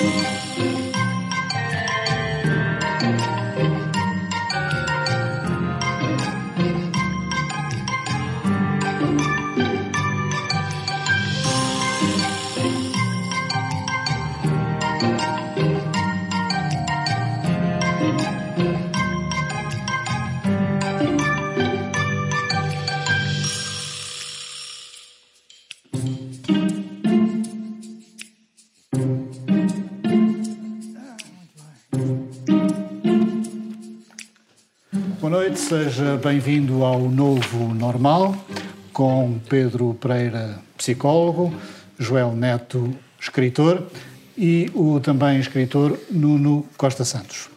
Música seja bem-vindo ao Novo Normal, com Pedro Pereira, psicólogo, Joel Neto, escritor, e o também escritor Nuno Costa Santos.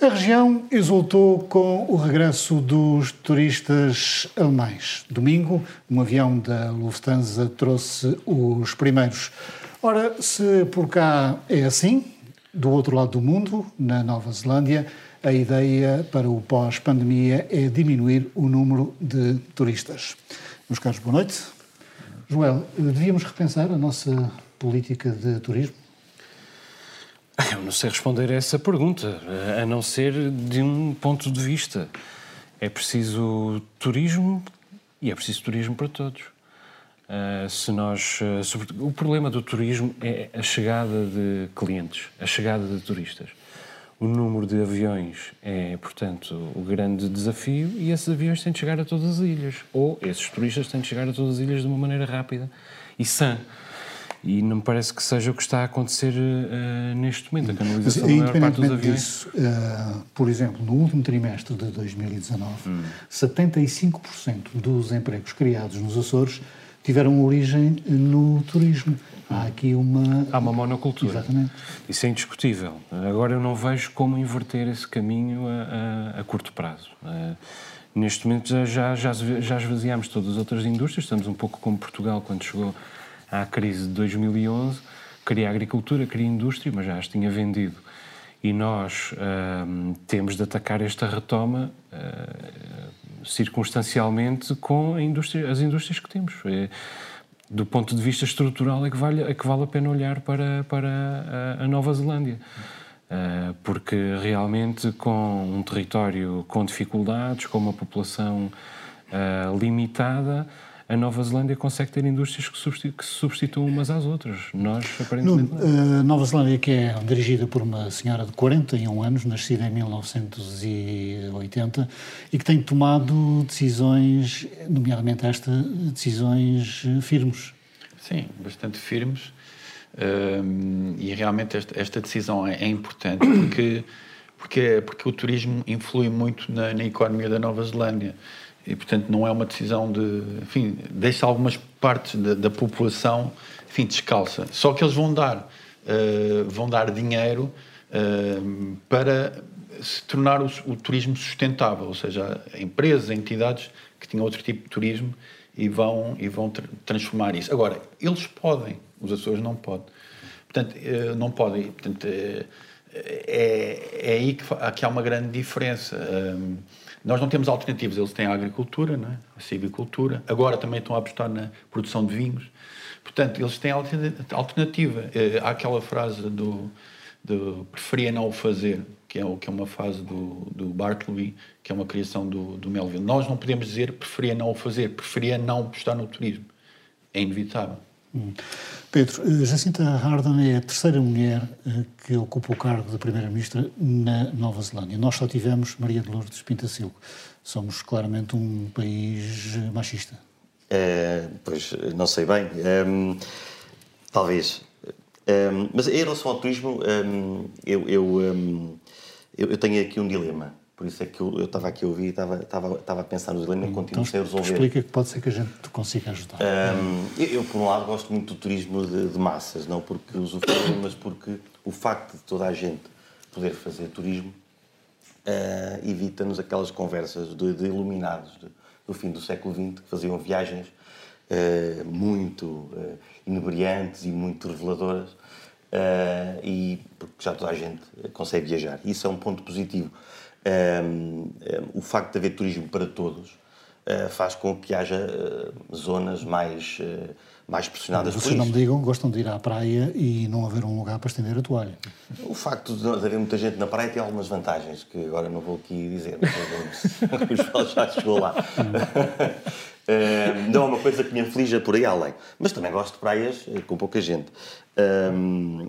A região exultou com o regresso dos turistas alemães. Domingo, um avião da Lufthansa trouxe os primeiros. Ora, se por cá é assim, do outro lado do mundo, na Nova Zelândia, a ideia para o pós-pandemia é diminuir o número de turistas. Meus caros, boa noite. Joel, devíamos repensar a nossa política de turismo? Eu não sei responder a essa pergunta, a não ser de um ponto de vista. É preciso turismo e é preciso turismo para todos. Uh, se nós, uh, sobre, o problema do turismo é a chegada de clientes, a chegada de turistas. O número de aviões é, portanto, o grande desafio e esses aviões têm de chegar a todas as ilhas. Ou esses turistas têm de chegar a todas as ilhas de uma maneira rápida e sã. E não me parece que seja o que está a acontecer uh, neste momento, a canalização da maior parte dos aviões. Disso, uh, por exemplo, no último trimestre de 2019, hum. 75% dos empregos criados nos Açores tiveram origem no turismo. Há aqui uma. Há uma monocultura. Exatamente. Isso é indiscutível. Agora eu não vejo como inverter esse caminho a, a, a curto prazo. Uh, neste momento já, já, já, já esvaziámos todas as outras indústrias, estamos um pouco como Portugal quando chegou à crise de 2011, queria agricultura, queria indústria, mas já as tinha vendido. E nós uh, temos de atacar esta retoma uh, circunstancialmente com indústria, as indústrias que temos. É, do ponto de vista estrutural, é que vale, é que vale a pena olhar para, para a, a Nova Zelândia. Uh, porque realmente, com um território com dificuldades, com uma população uh, limitada, a Nova Zelândia consegue ter indústrias que, substitu que se substituam umas às outras. Nós, aparentemente. A uh, Nova Zelândia, que é dirigida por uma senhora de 41 anos, nascida em 1980, e que tem tomado decisões, nomeadamente esta, decisões firmes. Sim, bastante firmes. Uh, e realmente esta, esta decisão é, é, importante porque, porque, porque o turismo influi muito na, na economia da Nova Zelândia e portanto não é uma decisão de, enfim, deixa algumas partes da, da população, enfim, descalça. Só que eles vão dar, uh, vão dar dinheiro uh, para se tornar o, o, turismo sustentável, ou seja, empresas, entidades que tinham outro tipo de turismo e vão e vão transformar isso. Agora, eles podem, os Açores não podem. Portanto, uh, não podem. Portanto, é, é aí que há uma grande diferença. Nós não temos alternativas, eles têm a agricultura, não é? a silvicultura, agora também estão a apostar na produção de vinhos. Portanto, eles têm alternativa. Eh, há aquela frase do, do preferia não o fazer, que é, que é uma frase do, do Bartleby, que é uma criação do, do Melville. Nós não podemos dizer preferia não o fazer, preferia não apostar no turismo. É inevitável. Pedro, eh, Jacinta Ardern é a terceira mulher eh, que ocupa o cargo de Primeira-Ministra na Nova Zelândia. Nós só tivemos Maria de Lourdes Pintacilgo. Somos claramente um país machista. É, pois, não sei bem. Um, talvez. Um, mas em relação ao turismo, eu, eu, eu, eu tenho aqui um dilema. Por isso é que eu, estava aqui a ouvir e estava, a pensar no dilema e continuo então, sem resolver. Explica que pode ser que a gente consiga ajudar. Um, eu, eu, por um lado, gosto muito do turismo de, de massas, não porque usufruem, mas porque o facto de toda a gente poder fazer turismo uh, evita-nos aquelas conversas de, de iluminados de, do fim do século XX que faziam viagens uh, muito uh, inebriantes e muito reveladoras. Uh, e porque já toda a gente consegue viajar. Isso é um ponto positivo. O facto de haver turismo para todos uh, faz com que haja uh, zonas mais, uh, mais pressionadas Vocês por não me digam, gostam de ir à praia e não haver um lugar para estender a toalha. O facto de haver muita gente na praia tem algumas vantagens, que agora não vou aqui dizer, mas o João já chegou lá. Não é uma coisa que me aflige por aí além. Mas também gosto de praias eh, com pouca gente. Eh,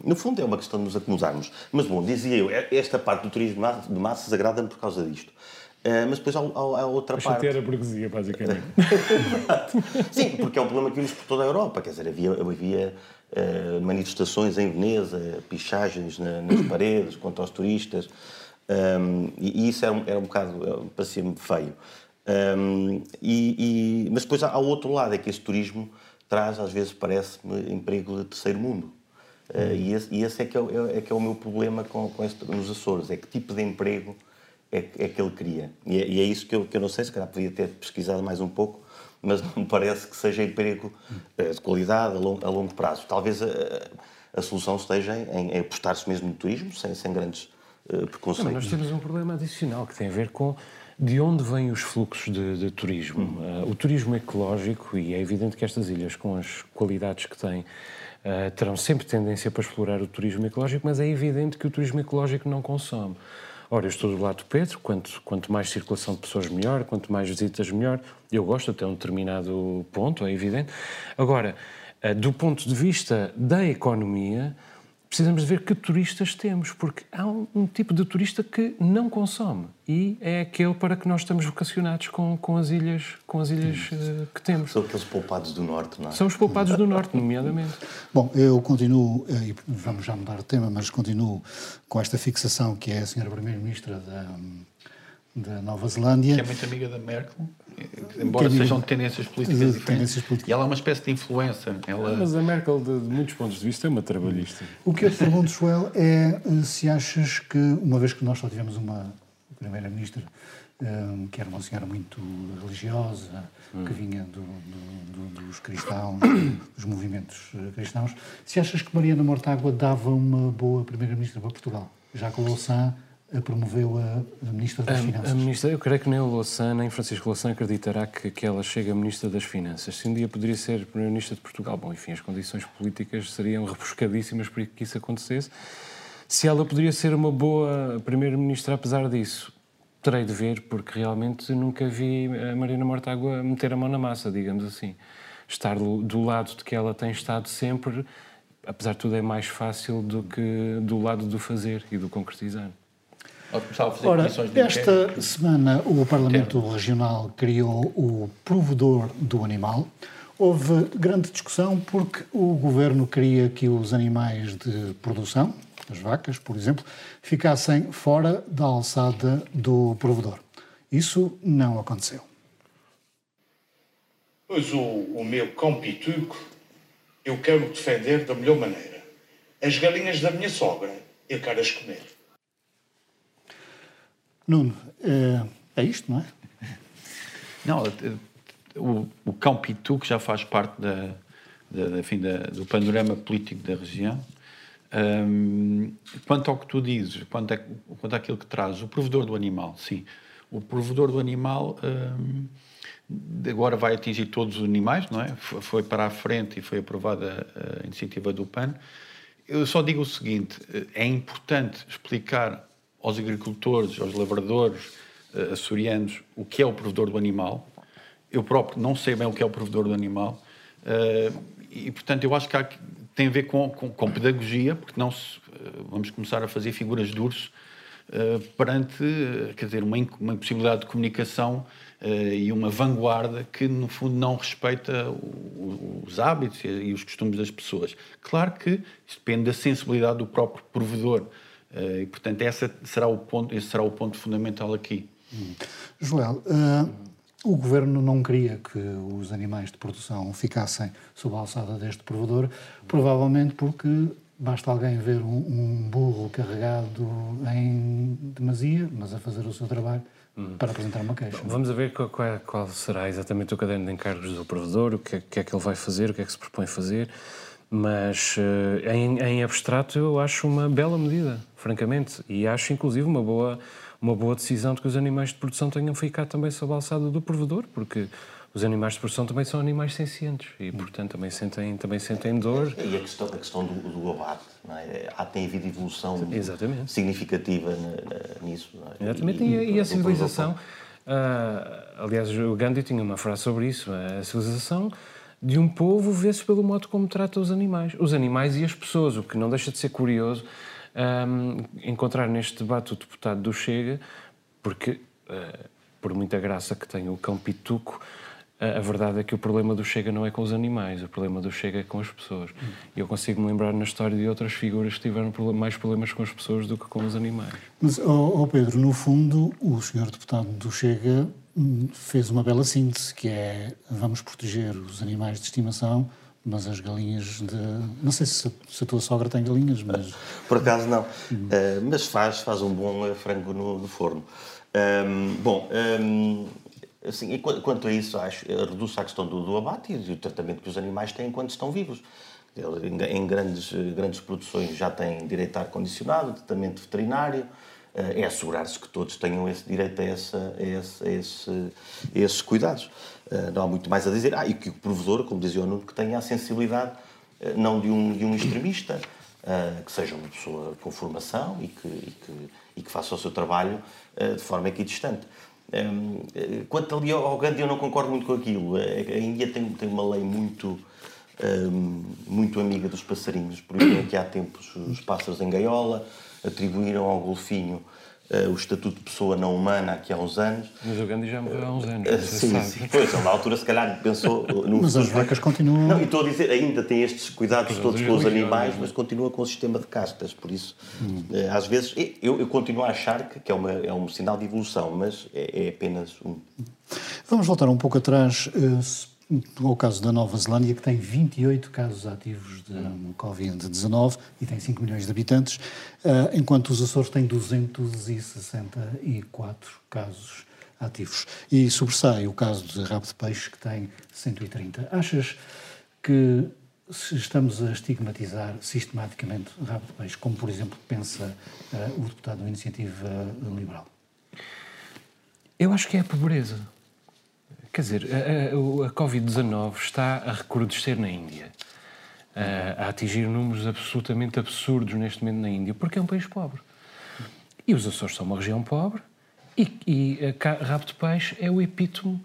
no fundo é uma questão de nos acomodarmos. Mas bom, dizia eu, eh, esta parte do turismo de massas agrada-me por causa disto. Uh, mas depois há, há, há outra a parte. a burguesia, basicamente. Sim, porque é um problema que vimos por toda a Europa. Quer dizer, havia, havia uh, manifestações em Veneza, pichagens na, nas paredes contra os turistas. Um, e, e, isso era um, era um bocado, parecia-me feio. Um, e, e, mas depois há, há outro lado, é que esse turismo traz, às vezes, parece-me, emprego de terceiro mundo. Uh, e, esse, e esse é, que é, é, que é o meu problema com, com este, nos Açores. É que tipo de emprego é, é que ele queria. E é, e é, isso que eu, que eu não sei, se calhar podia ter pesquisado mais um pouco, mas não me parece que seja emprego uh, de qualidade a longo, a longo prazo. Talvez a, a, solução esteja em, em apostar-se mesmo no turismo, sem, sem grandes uh, preconceitos. Não, nós temos um problema adicional que tem a ver com de onde vêm os fluxos de, de turismo. Hum. O turismo ecológico, e é evidente que estas ilhas, com as qualidades que têm, Uh, terão sempre tendência para explorar o turismo ecológico, mas é evidente que o turismo ecológico não consome. Ora, eu estou do lado do Pedro, quanto, quanto mais circulação de pessoas melhor, quanto mais visitas melhor. Eu gosto até um determinado ponto, é evidente. Agora, uh, do ponto de vista da economia, precisamos de ver que turistas temos, porque há um, um, tipo de turista que não consome e é aquele para que nós estamos vocacionados com, com as ilhas, com as ilhas uh, que temos. São aqueles poupados do Norte, não é? São os poupados do Norte, nomeadamente. Bom, eu continuo, e vamos já mudar de tema, mas continuo com esta fixação que é a senhora Primeira-Ministra da, da Nova Zelândia. Que é muito amiga da Merkel, embora que sejam tendências políticas diferentes. Tendências políticas. E ela é uma espécie de influência. Ela... Mas a Merkel, de, de, muitos pontos de vista, é uma trabalhista. O que eu te pergunto, Joel, é se achas que, uma vez que nós só tivemos uma Primeira-Ministra um, que era uma senhora muito religiosa, hum. que vinha do, do, do, dos cristãos, dos movimentos cristãos, se achas que Mariana Mortágua dava uma boa Primeira-Ministra para Portugal? Já com o Louçã promoveu a, a Ministra das a, Finanças. A ministra, eu creio que nem o Louçã, nem Francisco Louçã acreditará que, que ela chega a Ministra das Finanças. Se um dia poderia ser Primeira-Ministra de Portugal, bom, enfim, as condições políticas seriam rebuscadíssimas para que isso acontecesse. Se ela poderia ser uma boa Primeira-Ministra apesar disso, terei de ver, porque realmente nunca vi a Marina Mortágua meter a mão na massa, digamos assim. Estar do, do lado de que ela tem estado sempre, apesar de tudo, é mais fácil do que do lado do fazer e do concretizar. Ora, esta semana o Parlamento Regional criou o provedor do animal. Houve grande discussão porque o governo queria que os animais de produção, as vacas, por exemplo, ficassem fora da alçada do provedor. Isso não aconteceu. Pois o, o meu cão pituco eu quero defender da melhor maneira. As galinhas da minha sogra eu quero as comer. Nuno, é, é isto, não é? Não, o, o cão pituco já faz parte da, da, enfim, da, do panorama político da região. Um, quanto ao que tu dizes, quanto, é, quanto àquilo que traz, o provedor do animal, sim. O provedor do animal um, agora vai atingir todos os animais, não é? Foi para a frente e foi aprovada a iniciativa do PAN. Eu só digo o seguinte: é importante explicar aos agricultores, aos lavradores uh, açorianos o que é o provedor do animal. Eu próprio não sei bem o que é o provedor do animal. Uh, e, portanto, eu acho que há, tem a ver com, com, com pedagogia, porque não se, uh, vamos começar a fazer figuras de urso perante, quer dizer, uma, uma impossibilidade de comunicação e uma vanguarda que, no fundo, não respeita o, os hábitos e os costumes das pessoas. Claro que isso depende da sensibilidade do próprio provedor. Uh, e, portanto, essa será o ponto, esse será o ponto fundamental aqui. Hum. Joel, uh, o governo não queria que os animais de produção ficassem sob a alçada deste provedor, provavelmente porque basta alguém ver um, um burro carregado em demasia, mas a fazer o seu trabalho, hum. para apresentar uma queixa. Vamos a ver qual, qual, qual, será exatamente o caderno de encargos do provedor, o que é, que é que ele vai fazer, o que é que se propõe fazer. Mas eh, em, em, abstrato eu acho uma bela medida, francamente, e acho inclusive uma boa, uma boa decisão de que os animais de produção tenham ficado também sob a alçada do provedor, porque os animais de produção também são animais sencientes e, portanto, também sentem, também sentem dor. E a questão, a questão do, do abate, é? Há, tem havido evolução Exatamente. significativa nisso. É? Exatamente, e, e, e a civilização, uh, aliás, o Gandhi tinha uma frase sobre isso, a civilização de um povo vê-se pelo modo como trata os animais, os animais e as pessoas, o que não deixa de ser curioso um, encontrar neste debate o deputado do Chega, porque, uh, por muita graça que tem o cão pituco, a verdade é que o problema do Chega não é com os animais, o problema do Chega é com as pessoas. E eu consigo me lembrar na história de outras figuras que tiveram mais problemas com as pessoas do que com os animais. Mas, oh, oh Pedro, no fundo, o senhor deputado do Chega hum, fez uma bela síntese, que é vamos proteger os animais de estimação, mas as galinhas de... Não sei se, se a tua sogra tem galinhas, mas... Por acaso não, uh, mas faz, faz um bom eh, frango no, no forno. Um, bom, um, Assim, e quanto a isso, acho, reduz a questão do, do abate e do tratamento que os animais têm enquanto estão vivos. Em grandes, grandes produções já têm direito a ar-condicionado, tratamento veterinário, eh, é assegurar-se que todos tenham esse direito a, essa, a, esse, a, esse, a esses cuidados. Eh, não há muito mais a dizer. Ah, e que o provedor, como dizia o Nuno, que tenha a sensibilidade eh, não de um, de um extremista, que seja uma pessoa com formação e que, e que, e que faça o seu trabalho de forma equidistante. Quanto ali ao Gandhi, eu não concordo muito com aquilo. A Índia tem, tem uma lei muito, um, muito amiga dos passarinhos. Proíbem que há tempos os pássaros em gaiola, atribuíram ao golfinho o estatuto de pessoa não humana aqui há uns anos. Mas o Gandhi já morreu há uns anos. Uh, sim, sabe. sim. Pois, na altura, se calhar, pensou. No mas as vacas continuam. Não, e estou a dizer, ainda tem estes cuidados todos com os animais, mas continua com o sistema de castas. Por isso, hum. uh, às vezes, eu, eu, continuo a achar que, que é, uma, é um sinal de evolução, mas é, é apenas um. Vamos voltar um pouco atrás ao caso da Nova Zelândia, que tem 28 casos ativos de Covid-19 e tem 5 milhões de habitantes, eh, enquanto os Açores têm 264 casos ativos. E sobressai o caso de rabo de peixe, que tem 130. Achas que estamos a estigmatizar sistematicamente o rabo de peixe, como, por exemplo, pensa uh, o deputado da Iniciativa Liberal? Eu acho que é a pobreza. Quer dizer, a, a, a Covid-19 está a recrudescer na Índia, a, a, atingir números absolutamente absurdos neste momento na Índia, porque é um país pobre. E os Açores são uma região pobre e, e rabo de peixe é o epítome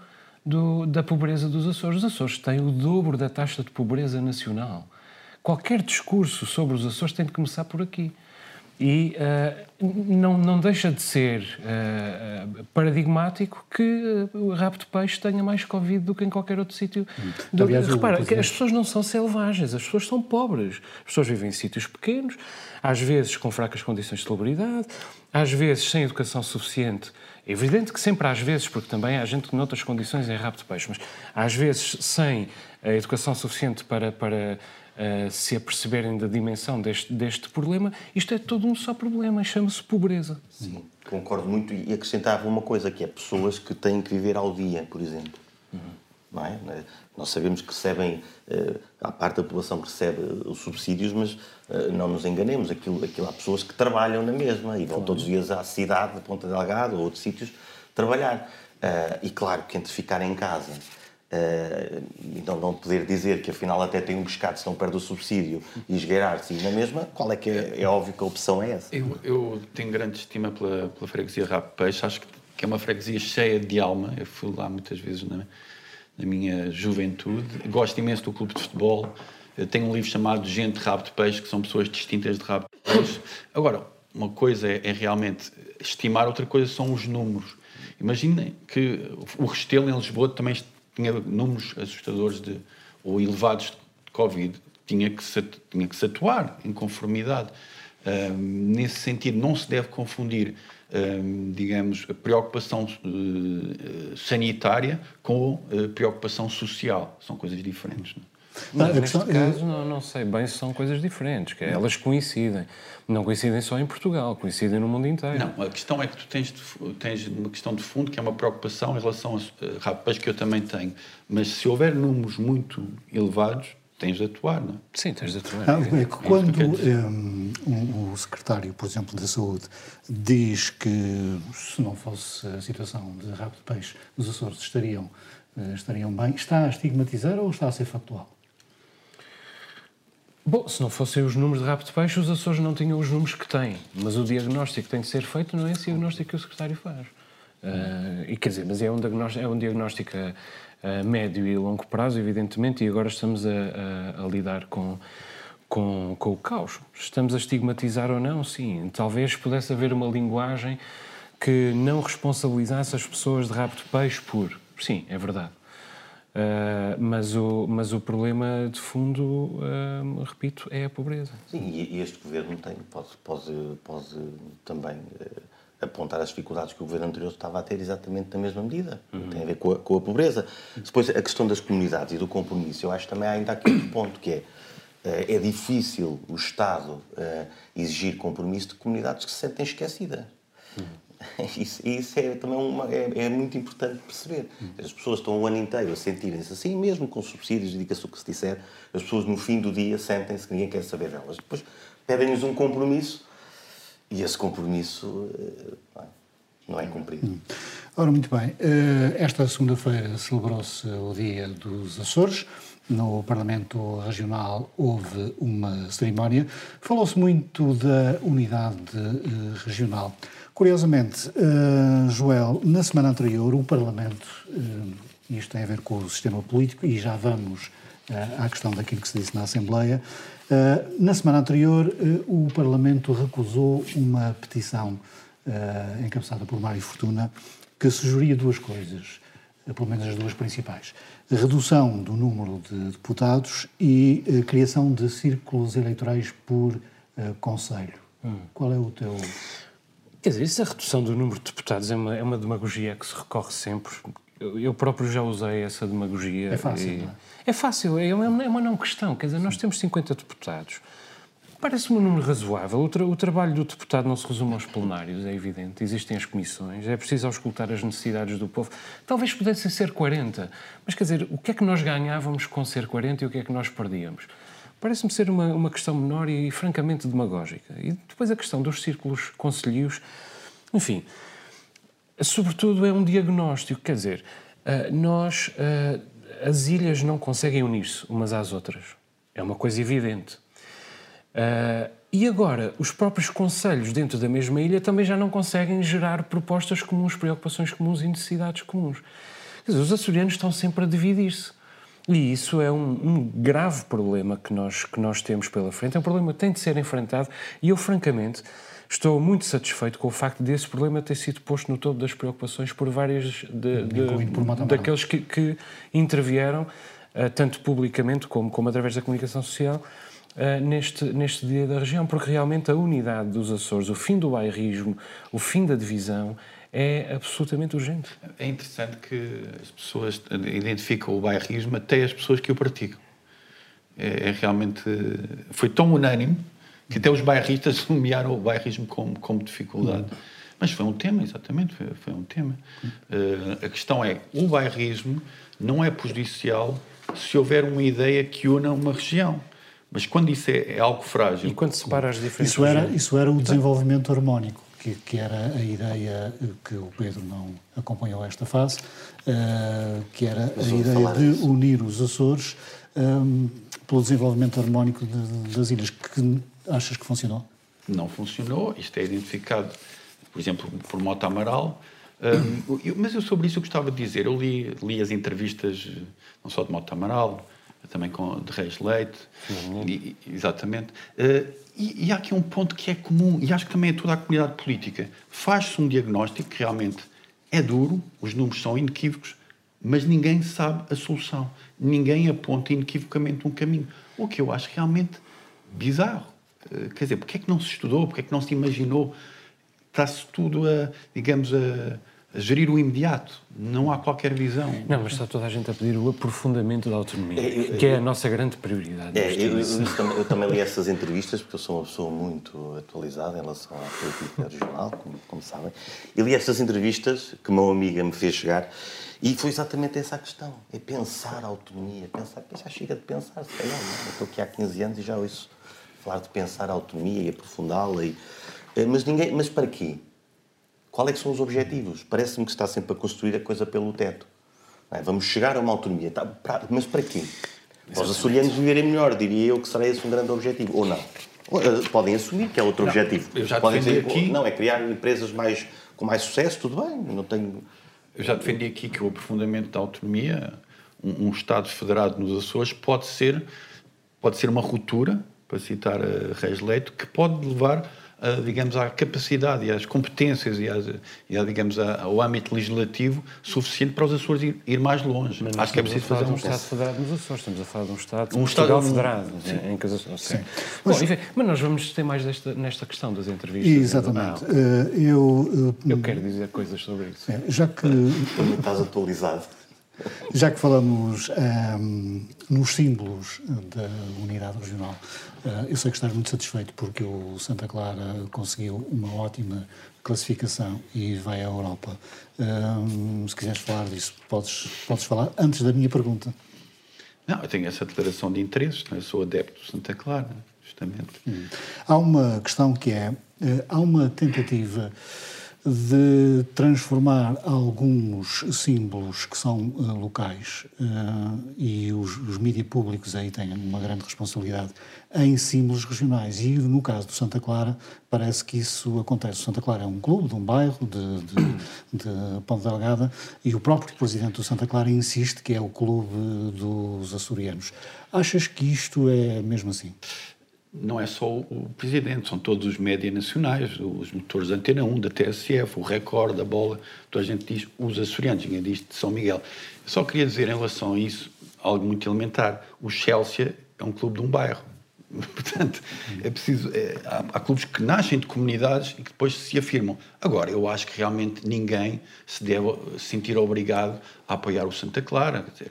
do, da pobreza dos Açores. Os Açores têm o dobro da taxa de pobreza nacional. Qualquer discurso sobre os Açores tem de começar por aqui. E uh, não, não deixa de ser uh, paradigmático que o rabo de peixe tenha mais Covid do que em qualquer outro sítio. Hum. Aliás, repara, que as pessoas não são selvagens, as pessoas são pobres. As pessoas vivem em sítios pequenos, às vezes com fracas condições de celebridade, às vezes sem educação suficiente. É evidente que sempre às vezes, porque também há gente que noutras condições é rabo de peixe, mas às vezes sem a educação suficiente para, para uh, se aperceberem da dimensão deste, deste problema, isto é todo um só problema, chama-se pobreza. Sim, concordo muito e acrescentava uma coisa, que é pessoas que têm que viver ao dia, por exemplo. Uhum. Não é? Nós sabemos que recebem, a parte da população que recebe os subsídios, mas não nos enganemos, aquilo, aquilo há pessoas que trabalham na mesma e vão todos os dias à cidade de Ponta Delgada ou outros sítios trabalhar. E claro que entre ficar em casa então não poder dizer que afinal até tem um pescado se não perde o subsídio e esgueirar-se na mesma, qual é que é, é óbvio que a opção é essa? Eu, eu tenho grande estima pela, pela freguesia Rabo Peixe, acho que, que, é uma freguesia cheia de alma, eu fui lá muitas vezes na, na minha juventude, gosto imenso do clube de futebol, eu tenho um livro chamado Gente Rabo de Peixe, que são pessoas distintas de rabo de peixe. Agora, uma coisa é, é realmente estimar, outra coisa são os números. Imaginem que o Restelo em Lisboa também tinha números assustadores de, ou elevados de Covid, tinha que se, tinha que se atuar em conformidade. Um, nesse sentido, não se deve confundir, um, digamos, a preocupação uh, sanitária com a preocupação social. São coisas diferentes. Não? É? Não, neste caso, não, não, sei bem se são coisas diferentes, que elas coincidem. Não coincidem só em Portugal, coincidem no mundo inteiro. Não, a questão é que tu tens, tens uma questão de fundo que é uma preocupação em relação a uh, rapaz que eu também tenho. Mas se houver números muito elevados, tens de atuar, não é? Sim, tens de atuar. Ah, é que quando um, um, o secretário, por exemplo, da Saúde diz que se não fosse a situação de rabo de peixe, os Açores estariam estariam bem. Está a estigmatizar ou está a ser factual? Bom, se não fossem os números de rapto de peixe, os Açores não tinham os números que têm. Mas o diagnóstico tem de ser feito, não é esse diagnóstico que o secretário faz. Uh, e quer dizer, mas é um diagnóstico, é um diagnóstico a, a, médio e longo prazo, evidentemente, e agora estamos a, a, a lidar com, com, com, o caos. Estamos a estigmatizar ou não? Sim. Talvez pudesse haver uma linguagem que não responsabilizasse as pessoas de rapto de peixe por. Sim, é verdade. Uh, mas, o, mas o problema de fundo, uh, repito, é a pobreza. Sim, e, este governo tem, pode, pode, pode também uh, apontar as dificuldades que o governo anterior estava a ter exatamente na mesma medida. Uhum. Tem a ver com a, com a, pobreza. Depois, a questão das comunidades e do compromisso, eu acho também há ainda aqui outro ponto, que é é difícil o Estado exigir compromisso de comunidades que se sentem esquecidas. Uhum. Isso, isso é também uma, é, é, muito importante perceber. As pessoas estão o ano inteiro a sentirem-se assim, mesmo com subsídios, diga-se o que se disser, as pessoas no fim do dia sentem-se que ninguém quer saber delas. Depois pedem-nos um compromisso e esse compromisso eh, não é cumprido. Ora, muito bem. Eh, esta segunda-feira celebrou-se o Dia dos Açores. No Parlamento Regional houve uma cerimónia. Falou-se muito da unidade eh, regional. Curiosamente, uh, Joel, na semana anterior, o Parlamento, uh, isto tem a ver com o sistema político, e já vamos uh, à questão daquilo que se disse na Assembleia, uh, na semana anterior, o Parlamento recusou uma petição encabeçada por Mário Fortuna que sugeria duas coisas, pelo menos as duas principais. A redução do número de deputados e a criação de círculos eleitorais por Conselho. Hum. Qual é o teu Quer dizer, isso a redução do número de deputados é uma, é uma demagogia que se recorre sempre. Eu, eu próprio já usei essa demagogia. É fácil, e... não é? É fácil, é uma, é uma não questão. Quer dizer, nós temos 50 deputados. Parece-me um número razoável. O, tra o, trabalho do deputado não se resume aos plenários, é evidente. Existem as comissões, é preciso auscultar as necessidades do povo. Talvez pudessem ser 40, mas quer dizer, o que é que nós ganhávamos com ser 40 e o que é que nós perdíamos? Parece-me ser uma, uma questão menor e, francamente demagógica. E depois a questão dos círculos conselhos, enfim, sobretudo é um diagnóstico, quer dizer, uh, nós, uh, as ilhas não conseguem unir-se umas às outras, é uma coisa evidente. Uh, e agora, os próprios conselhos dentro da mesma ilha também já não conseguem gerar propostas comuns, preocupações comuns e necessidades comuns. Quer dizer, os açorianos estão sempre a dividir-se. E isso é um, um, grave problema que nós, que nós temos pela frente. É um problema que tem de ser enfrentado. E eu, francamente, estou muito satisfeito com o facto desse problema ter sido posto no topo das preocupações por vários de, de, por daqueles que, que intervieram, uh, tanto publicamente como, como através da comunicação social, uh, neste, neste dia da região, porque realmente a unidade dos Açores, o fim do bairrismo, o fim da divisão, é absolutamente urgente. É interessante que as pessoas identificam o bairrismo até as pessoas que o praticam. É, é realmente. Foi tão unânime que até os bairristas nomearam o bairrismo como, como dificuldade. Mas foi um tema, exatamente, foi, foi um tema. Uh, a questão é: o bairrismo não é prejudicial se houver uma ideia que una uma região. Mas quando isso é, é algo frágil. E quando separa as diferentes. Isso era, isso era o desenvolvimento harmónico que, que, era a ideia que o Pedro não acompanhou esta fase, uh, que era a ideia de unir os Açores um, eh, pelo desenvolvimento harmónico de, de, das ilhas. Que achas que funcionou? Não funcionou. Isto é identificado, por exemplo, por Mota Amaral. Um, eh, eu, mas eu sobre isso eu gostava de dizer. Eu li, li as entrevistas, não só de Mota Amaral, também com de Reis Leite, uhum. e, exatamente. Uh, e, e, há aqui um ponto que é comum, e acho que também é toda a comunidade política. Faz-se um diagnóstico que realmente é duro, os números são inequívocos, mas ninguém sabe a solução. Ninguém aponta inequivocamente um caminho. O que eu acho realmente bizarro. Uh, quer dizer, porque é que não se estudou, porque é que não se imaginou? Está-se tudo a, digamos, a gerir o imediato. Não há qualquer visão. Não, mas está toda a gente a pedir o aprofundamento da autonomia, é, que é a nossa grande prioridade. É, eu, eu, eu, também li essas entrevistas, porque eu sou uma pessoa muito atualizada em relação à política regional, como, como sabem. E li essas entrevistas que uma amiga me fez chegar e foi exatamente essa a questão. É pensar a autonomia. Pensar, já chega de pensar, se calhar. Não? É? Eu estou aqui há 15 anos e já ouço falar de pensar a autonomia e aprofundá-la. E... Eh, mas, ninguém, mas para quê? Qual é que são os objetivos? Parece-me que está sempre a construir a coisa pelo teto. É? Vamos chegar a uma autonomia. Tá, pra, mas para quê? Para os açorianos viverem melhor, diria eu que será esse um grande objetivo. Ou não? Eh, podem assumir que é outro não, objetivo. Eu já Podem dizer, aqui... Não, é criar empresas mais, com mais sucesso, tudo bem, não tenho... Eu já defendi aqui que o aprofundamento da autonomia, um, um Estado federado nos Açores, pode ser, pode ser uma ruptura, para citar a Reis Leito, que pode levar a, digamos, à capacidade e às competências e, às, e a, digamos, ao âmbito legislativo suficiente para os Açores ir, ir mais longe. Mas Acho que é preciso fazer um um Estado federado nos Açores, estamos a falar de um Estado, Um Estado- federado, Sim. em que os Açores- sim. Bom, enfim, mas nós vamos ter mais desta, nesta questão das entrevistas. Exatamente. Ah, Eh, eu, eh, eu quero dizer coisas sobre isso. é, já que Também estás atualizado. Já que falamos ehm, nos símbolos da unidade regional, eu sei que estás muito satisfeito porque o Santa Clara conseguiu uma ótima classificação e vai à Europa. Se quiseres falar disso, podes, podes falar antes da minha pergunta. Não, eu tenho essa declaração de interesses, não é? eu sou adepto de Santa Clara, justamente. Há uma questão que é, eh, há uma tentativa de transformar alguns símbolos que são eh, locais eh, e os, os mídias públicos aí têm uma grande responsabilidade em símbolos regionais e no caso do Santa Clara parece que isso acontece. O Santa Clara é um clube de um bairro de, de, de Ponte Delgada e o próprio presidente do Santa Clara insiste que é o clube dos açorianos. Achas que isto é mesmo assim? Não é só o presidente, são todos os média nacionais, os motores Antena 1, da TSF, o Record, da Bola, toda a gente diz os açorianos, ninguém diz de São Miguel. Eu só queria dizer em relação a isso algo muito elementar. O Chelsea é um clube de um bairro. Portanto, é preciso. é, há, há clubes que nascem de comunidades e que depois se afirmam. Agora, eu acho que realmente ninguém se deve sentir obrigado a apoiar o Santa Clara. Quer dizer,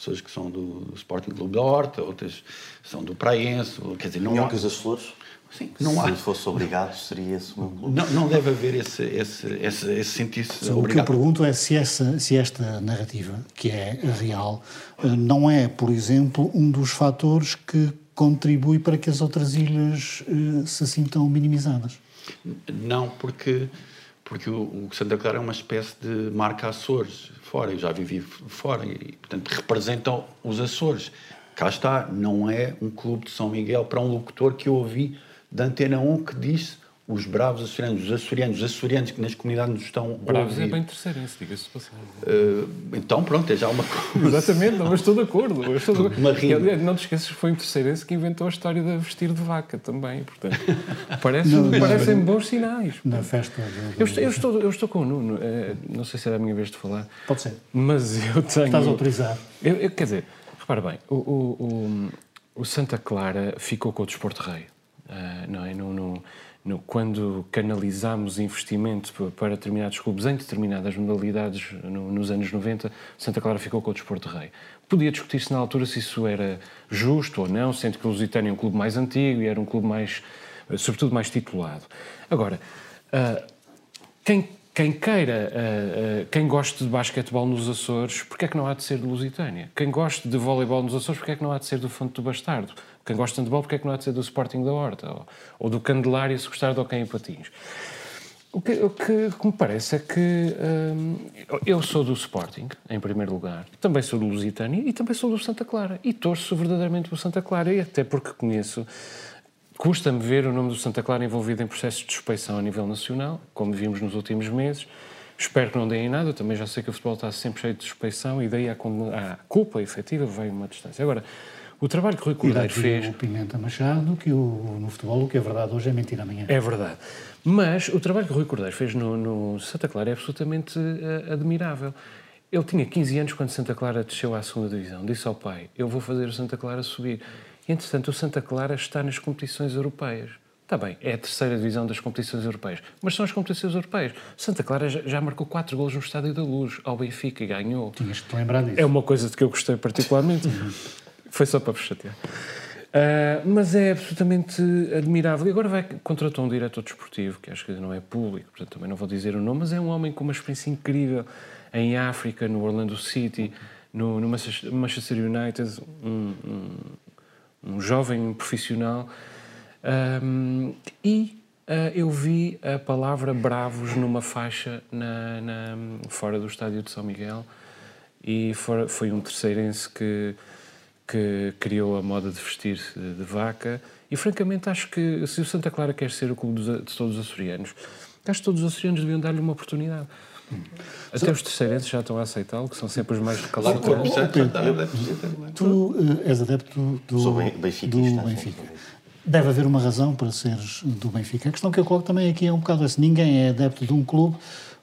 pessoas que são do, do Sporting Clube da Horta, outras são do Praense. Quer dizer, não Melhor há. que os Açores. Sim, não Se há. fosse obrigado, seria esse o meu clube. Não, não deve haver esse, esse, esse, esse sentir-se O que eu pergunto é se, essa, se esta narrativa, que é real, eh, não é, por exemplo, um dos fatores que contribui para que as outras ilhas eh, se sintam minimizadas. Não, porque, porque o, Santa Clara é uma espécie de marca Açores, fora. Eu já vivi fora e, portanto, representam os Açores. Cá está, não é um clube de São Miguel para um locutor que eu ouvi da Antena 1 que disse os bravos açorianos, os açorianos, os açorianos que nas comunidades nos estão Bravos é bem terceirense, diga-se de passagem. Eh, então, pronto, é já uma coisa. Exatamente, não, mas estou de acordo. eu estou de acordo. Uma rima. Aliás, Não te esqueças que foi um terceirense que inventou a história de vestir de vaca também, portanto, parece, Não, parecem não. bons sinais. Na festa. Eu estou, eu, estou, eu estou com o Nuno, eh, não sei se era a minha vez de falar, Pode ser. mas eu tenho... Estás autorizado. Eu, eu- quer dizer, repara bem, o, o, o- o Santa Clara ficou com o Desporto Rei, ah, não é? No, no- no- quando canalizámos investimento pa- para determinados clubes em determinadas modalidades no- nos anos 90, Santa Clara ficou com o Desporto Rei. Podia discutir-se na altura se isso era justo ou não, sendo que o Lusitânia é um clube mais antigo e era um clube mais, eh, sobretudo, mais titulado. Agora, ah, quem, quem queira, ah, ah, quem goste de basquetebol nos Açores, porque é que não há de ser de Lusitânia? Quem goste de voleibol nos Açores, porque é que não há de ser do Fonte do Bastardo? Quem gosta de handball, porque é que não há de ser do Sporting da Horta? Ou, ou do Candelária, se gostar de Hockey em Patins? O que, o que- o que me parece é que hum, eu sou do Sporting, em primeiro lugar, também sou do Lusitânia e também sou do Santa Clara. E torço verdadeiramente pelo Santa Clara, e até porque conheço Custa-me ver o nome do Santa Clara envolvido em processos de suspeição a nível nacional, como vimos nos últimos meses. Espero que não deem nada, também já sei que o futebol está sempre cheio de suspeição e daí à culpa efetiva veio uma distância. Agora, o trabalho que Rui Cordeiro fez... o Pimenta Machado que o, no futebol o que é verdade hoje é mentira amanhã. É verdade. Mas o trabalho que o Rui Cordeiro fez no, no Santa Clara é absolutamente eh, admirável. Ele tinha 15 anos quando Santa Clara desceu à segunda divisão. Disse ao pai, eu vou fazer o Santa Clara subir. E, entretanto, o Santa Clara está nas competições europeias. Está bem, é a terceira divisão das competições europeias, mas são as competições europeias. Santa Clara já, marcou 4 golos no Estádio da Luz, ao Benfica, e ganhou. Tinhas de te lembrar disso. É uma coisa de que eu gostei particularmente. Foi só para vos chatear. Ah, mas é absolutamente admirável. E agora vai, contratou um diretor desportivo, que acho que não é público, portanto também não vou dizer o nome, mas é um homem com uma experiência incrível em África, no Orlando City, no, no Manchester United, um, um, um jovem profissional. Ahm, e ah, eu vi a palavra bravos numa faixa na, na- fora do estádio de São Miguel e for, foi um terceirense que, que criou a moda de vestir de vaca. E francamente acho que se o Santa Clara quer ser o clube de todos os açorianos, acho que todos os açorianos deviam dar-lhe uma oportunidade. Até os terceirenses já estão a aceitá-lo, que são sempre os mais recalados. Oh, oh, tu uh, és adepto do, Sou do Benfica. Deve haver uma razão para seres do Benfica. A questão que eu coloco também aqui é um bocado essa. Ninguém é adepto de um clube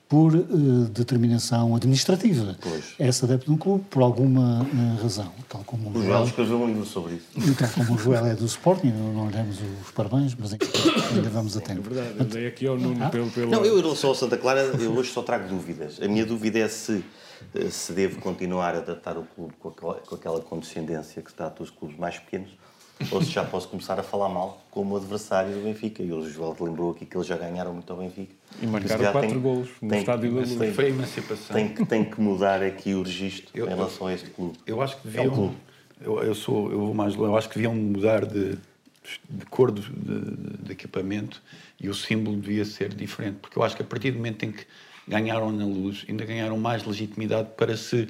por uh, determinação administrativa. Pois. É-se adepto de um clube por alguma uh, razão. Tal como o, o Joel escreveu um livro sobre isso. E tal como o Joel é do Sporting, não lhe demos os parabéns, mas ainda vamos a tempo. É verdade, andei aqui ao Nuno ah? pelo, pelo... Não, eu em relação ao Santa Clara, eu hoje só trago dúvidas. A minha dúvida é se eh, se devo continuar a tratar o clube com aquela, com aquela condescendência que se trata os clubes mais pequenos ou se já posso começar a falar mal como adversário do Benfica. E o Joel lembrou aqui que eles já ganharam muito ao Benfica. E marcaram quatro tem, golos no tem, estádio da Luz. Foi a emancipação. Tem que, tem que mudar aqui o registro eu, em relação a este clube. Eu acho que deviam... É um clube. Eu, eu, sou, eu vou mais longe. Eu acho que deviam mudar de, de cor de, de, de, equipamento e o símbolo devia ser diferente. Porque eu acho que a partir do momento em que ganharam na luz, ainda ganharam mais legitimidade para se,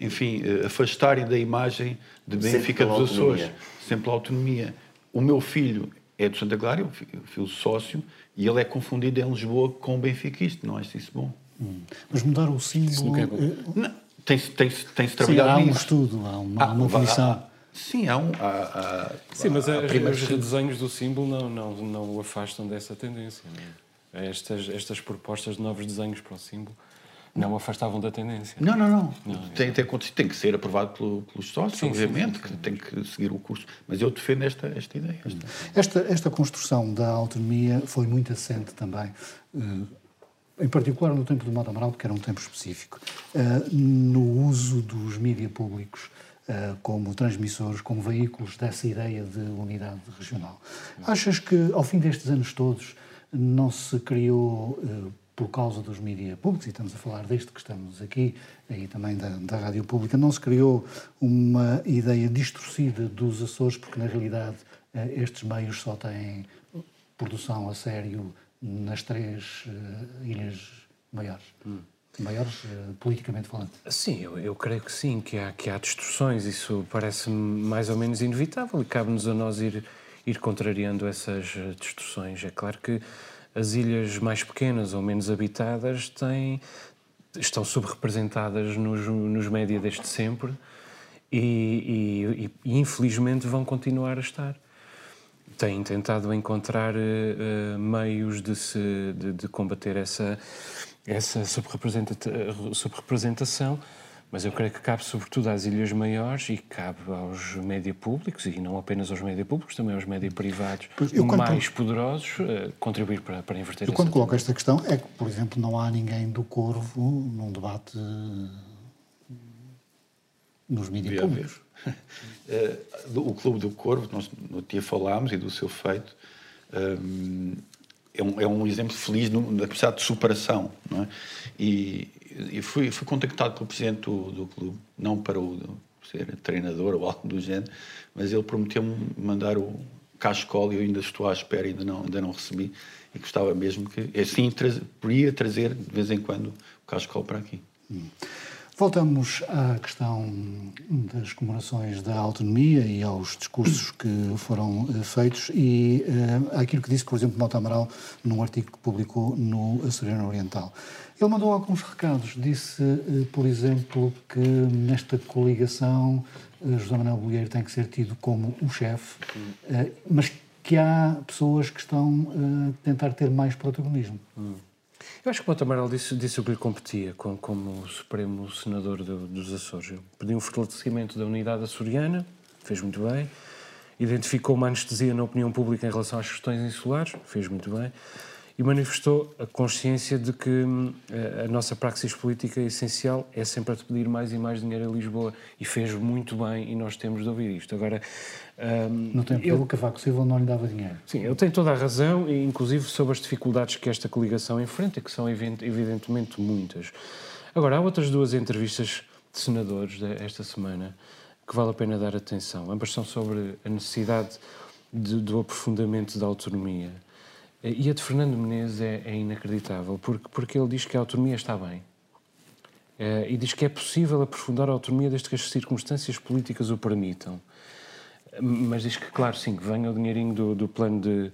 enfim, eh, afastarem da imagem de Benfica dos Açores sempre a autonomia. O meu filho é do Santa Clara, o filho sócio, e ele é confundido em Lisboa com o benfiquista. Não acho isso bom. Hum. Mas mudar o símbolo... É não, tem-se tem -se, tem -se trabalhado Sim, há um estudo, há uma, ah, uma comissão... Sim, há um. Há, há, Sim, mas há, os redesenhos do símbolo não, não, não o afastam dessa tendência. Não é? Estas, estas propostas de novos desenhos para o símbolo não afastavam da tendência. Não, não, não. não tem, tem, tem, que ser aprovado pelo, pelos sócios, sim, obviamente, sim, sim, que tem que seguir o curso. Mas eu defendo esta, esta ideia. Esta. esta, esta construção da autonomia foi muito assente também. Uh, em particular no tempo do Mato Amaral, que era um tempo específico, uh, no uso dos mídias públicos uh, como transmissores, como veículos dessa ideia de unidade regional. Achas que, ao fim destes anos todos, não se criou por causa dos mídias públicos, e estamos a falar desde que estamos aqui, e também da, da rádio pública, não se criou uma ideia distorcida dos Açores, porque na realidade eh, estes meios só têm produção a sério nas três uh, ilhas maiores. Hum. Maiores, uh, politicamente falando. Sim, eu, eu, creio que sim, que há, que há distorções, isso parece mais ou menos inevitável e cabe-nos a nós ir, ir contrariando essas distorções. É claro que as ilhas mais pequenas ou menos habitadas têm, estão subrepresentadas nos, nos média desde sempre e, e, e, infelizmente vão continuar a estar. Têm tentado encontrar uh, meios de, se, de, de combater essa, essa subrepresentação mas eu creio que cabe sobretudo às ilhas maiores e cabe aos média públicos, e não apenas aos média públicos, também aos média privados mais poderosos, uh, contribuir para, para inverter Eu quando coloco esta questão é que, por exemplo, não há ninguém do Corvo num debate nos mídias públicos. uh, o Clube do Corvo, nós no dia falámos, e do seu feito, um, é um, é um exemplo feliz na capacidade de superação. Não é? E, e fui, fui contactado pelo presidente do, do clube, não para o, ser treinador ou algo do género, mas ele prometeu-me mandar o cascol e eu ainda estou à espera, ainda não, ainda não recebi, e gostava mesmo que, assim, podia trazer de vez em quando o cascol para aqui. Hum. Voltamos à questão das comemorações da autonomia e aos discursos que foram uh, feitos e uh, àquilo que disse, por exemplo, Mota Amaral num artigo que publicou no Açoriano Oriental. Ele mandou alguns recados. Disse, uh, por exemplo, que nesta coligação José Manuel Bolheiro tem que ser tido como o chefe, mas que há pessoas que estão a tentar ter mais protagonismo. Hum. Eu acho que o Monte Amaral disse, disse o que lhe competia como, como Supremo Senador do, dos Açores. Pediu um fortalecimento da unidade açoriana, fez muito bem. Identificou uma anestesia na opinião pública em relação às questões insulares, fez muito bem e manifestou a consciência de que hum, a nossa praxis política essencial é sempre a pedir mais e mais dinheiro a Lisboa e fez muito bem e nós temos de ouvir isto. Agora, um, no tempo do Cavaco Silva não lhe dava dinheiro. Sim, ele tem toda a razão, e inclusive sobre as dificuldades que esta coligação enfrenta, que são evidentemente muitas. Agora, há outras duas entrevistas de senadores esta semana que vale a pena dar atenção. Ambas são sobre a necessidade de, do aprofundamento da autonomia. E a de Fernando Menezes é, é, inacreditável, porque, porque ele diz que a autonomia está bem. e diz que é possível aprofundar a autonomia desde que as circunstâncias políticas o permitam. Mas diz que, claro, sim, que venha o dinheirinho do, do plano de,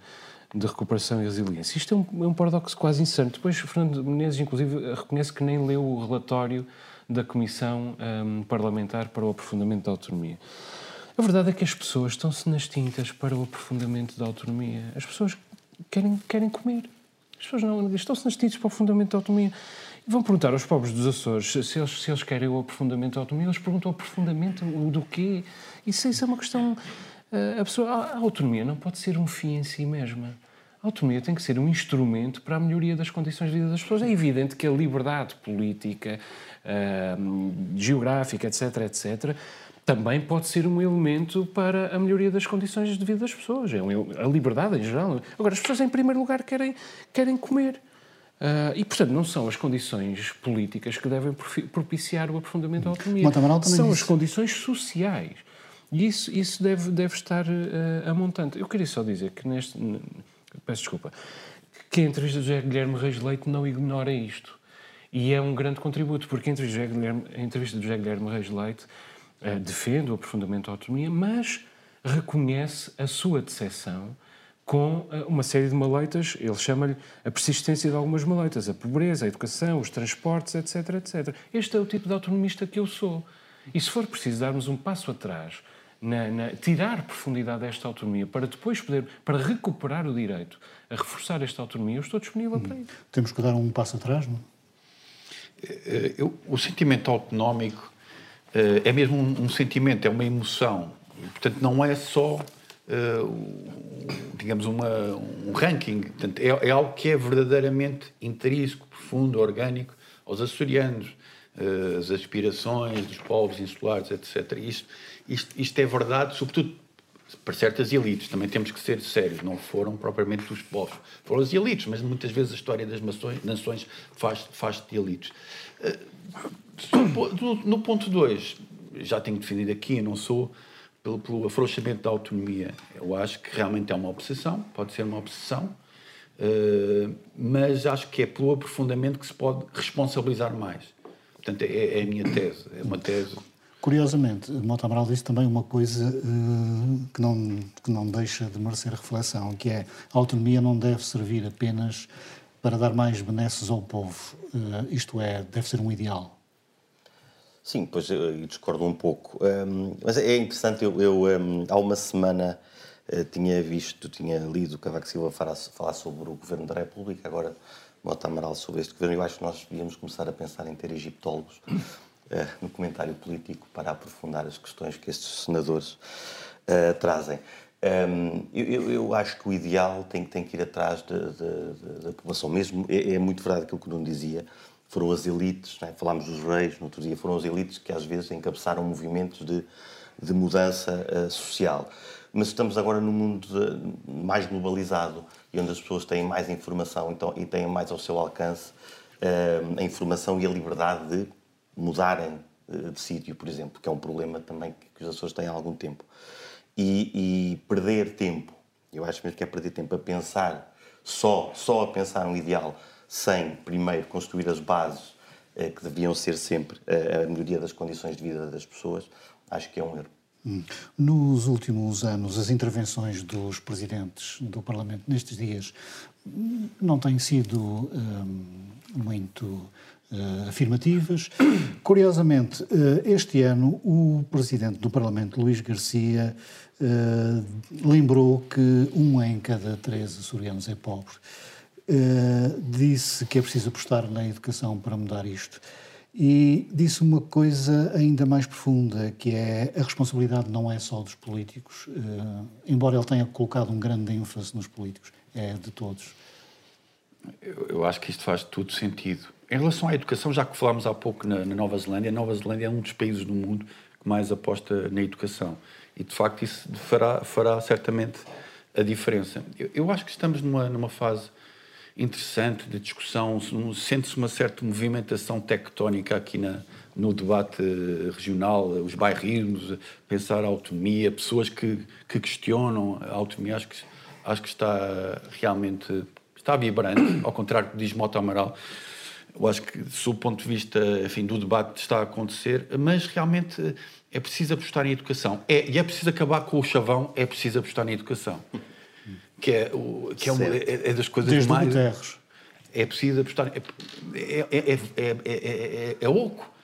de recuperação e resiliência. Isto é um, é um paradoxo quase insano. Depois, Fernando Menezes, inclusive, reconhece que nem leu o relatório da Comissão um, Parlamentar para o Aprofundamento da Autonomia. A verdade é que as pessoas estão-se nas tintas para o aprofundamento da autonomia. As pessoas querem, querem comer. As pessoas não estão-se nas tintas para o aprofundamento da autonomia. E vão perguntar aos pobres dos Açores se eles, se eles querem o aprofundamento da autonomia. Eles perguntam o aprofundamento do quê? Isso, isso é uma questão a, pessoa, a autonomia não pode ser um fim em si mesma. A autonomia tem que ser um instrumento para a melhoria das condições de vida das pessoas. É evidente que a liberdade política, uh, geográfica, etc., etc., também pode ser um elemento para a melhoria das condições de vida das pessoas. É a liberdade em geral. Agora, as pessoas, em primeiro lugar, querem, querem comer. Uh, e, portanto, não são as condições políticas que devem propiciar o aprofundamento da autonomia. São as condições sociais. E isso, isso deve, deve estar uh, a montante. Eu queria só dizer que neste. Peço desculpa. Que a entrevista do José Guilherme Reis Leite não ignora isto. E é um grande contributo, porque a entrevista do José Guilherme, a entrevista do José Guilherme Reis Leite defende o aprofundamento da autonomia, mas reconhece a sua decepção com uh, uma série de maleitas, ele chama-lhe a persistência de algumas maleitas, a pobreza, a educação, os transportes, etc, etc. Este é o tipo de autonomista que eu sou. E se for preciso darmos um passo atrás na, na, tirar profundidade desta autonomia para depois poder, para recuperar o direito a reforçar esta autonomia, eu estou disponível para isso. Temos que dar um passo atrás, não? Eh, eu, o sentimento autonómico é mesmo um, um, sentimento, é uma emoção. Portanto, não é só, uh, digamos, uma, um ranking. Portanto, é, é, algo que é verdadeiramente intrínseco, profundo, orgânico aos açorianos. Uh, as aspirações dos povos insulares, etc. Isto, isto, isto é verdade, sobretudo para certas elites, também temos que ser sérios, não foram propriamente os povos, foram as elites, mas muitas vezes a história das nações, nações faz, faz de elites. Eh, no ponto 2, já tenho definido aqui, não sou pelo, pelo afrouxamento da autonomia. Eu acho que realmente é uma obsessão, pode ser uma obsessão, eh, mas acho que é pelo aprofundamento que se pode responsabilizar mais. Portanto, é, é a minha tese, é uma tese Curiosamente, Mota Amaral disse também uma coisa uh, que, não, que não deixa de merecer reflexão, que é a autonomia não deve servir apenas para dar mais benesses ao povo. Uh, isto é, deve ser um ideal. Sim, pois eu discordo um pouco. Um, mas é interessante, eu, eu um, há uma semana uh, tinha visto, tinha lido Cavaco Silva falar, falar sobre o Governo da República, agora Mota Amaral sobre este governo. Eu acho que nós devíamos começar a pensar em ter egiptólogos uh, no comentário político para aprofundar as questões que estes senadores uh, trazem. Um, eu, eu, acho que o ideal tem, tem que ir atrás da população mesmo. É, é, muito verdade aquilo que o Nuno dizia. Foram as elites, é? falámos dos reis no outro dia, foram as elites que às vezes encabeçaram movimentos de, de mudança uh, social. Mas estamos agora num mundo de, mais globalizado e onde as pessoas têm mais informação então, e têm mais ao seu alcance uh, a informação e a liberdade de mudarem eh, de sítio, por exemplo, que é um problema também que os Açores têm há algum tempo. E, e, perder tempo, eu acho mesmo que é perder tempo a pensar, só, só a pensar um ideal, sem primeiro construir as bases eh, que deviam ser sempre eh, a melhoria das condições de vida das pessoas, acho que é um erro. Hum. Nos últimos anos, as intervenções dos presidentes do Parlamento nestes dias hum, não têm sido hum, muito uh, afirmativas. Curiosamente, uh, este ano, o presidente do Parlamento, Luís Garcia, uh, lembrou que um em cada três açorianos é pobre. disse que é preciso apostar na educação para mudar isto. E disse uma coisa ainda mais profunda, que é a responsabilidade não é só dos políticos, embora ele tenha colocado um grande ênfase nos políticos, é de todos. Eu, eu acho que isto faz todo sentido. Em relação à educação, já que falámos há pouco na, na, Nova Zelândia, a Nova Zelândia é um dos países do mundo que mais aposta na educação. E, de facto, isso fará, fará certamente a diferença. Eu, eu acho que estamos numa, numa fase interessante de discussão, sente-se uma certa movimentação tectónica aqui na, no debate regional, os bairrismos, pensar a autonomia, pessoas que, que questionam a autonomia, acho que, acho que está realmente está vibrante, ao contrário do que diz Mota Amaral eu acho que, sob o ponto de vista enfim, do debate que está a acontecer, mas realmente é preciso apostar em educação. É, e é preciso acabar com o chavão, é preciso apostar em educação. Que é, o, que é, uma, é, é das coisas Desde mais. É preciso apostar. É, é, é, é, é oco.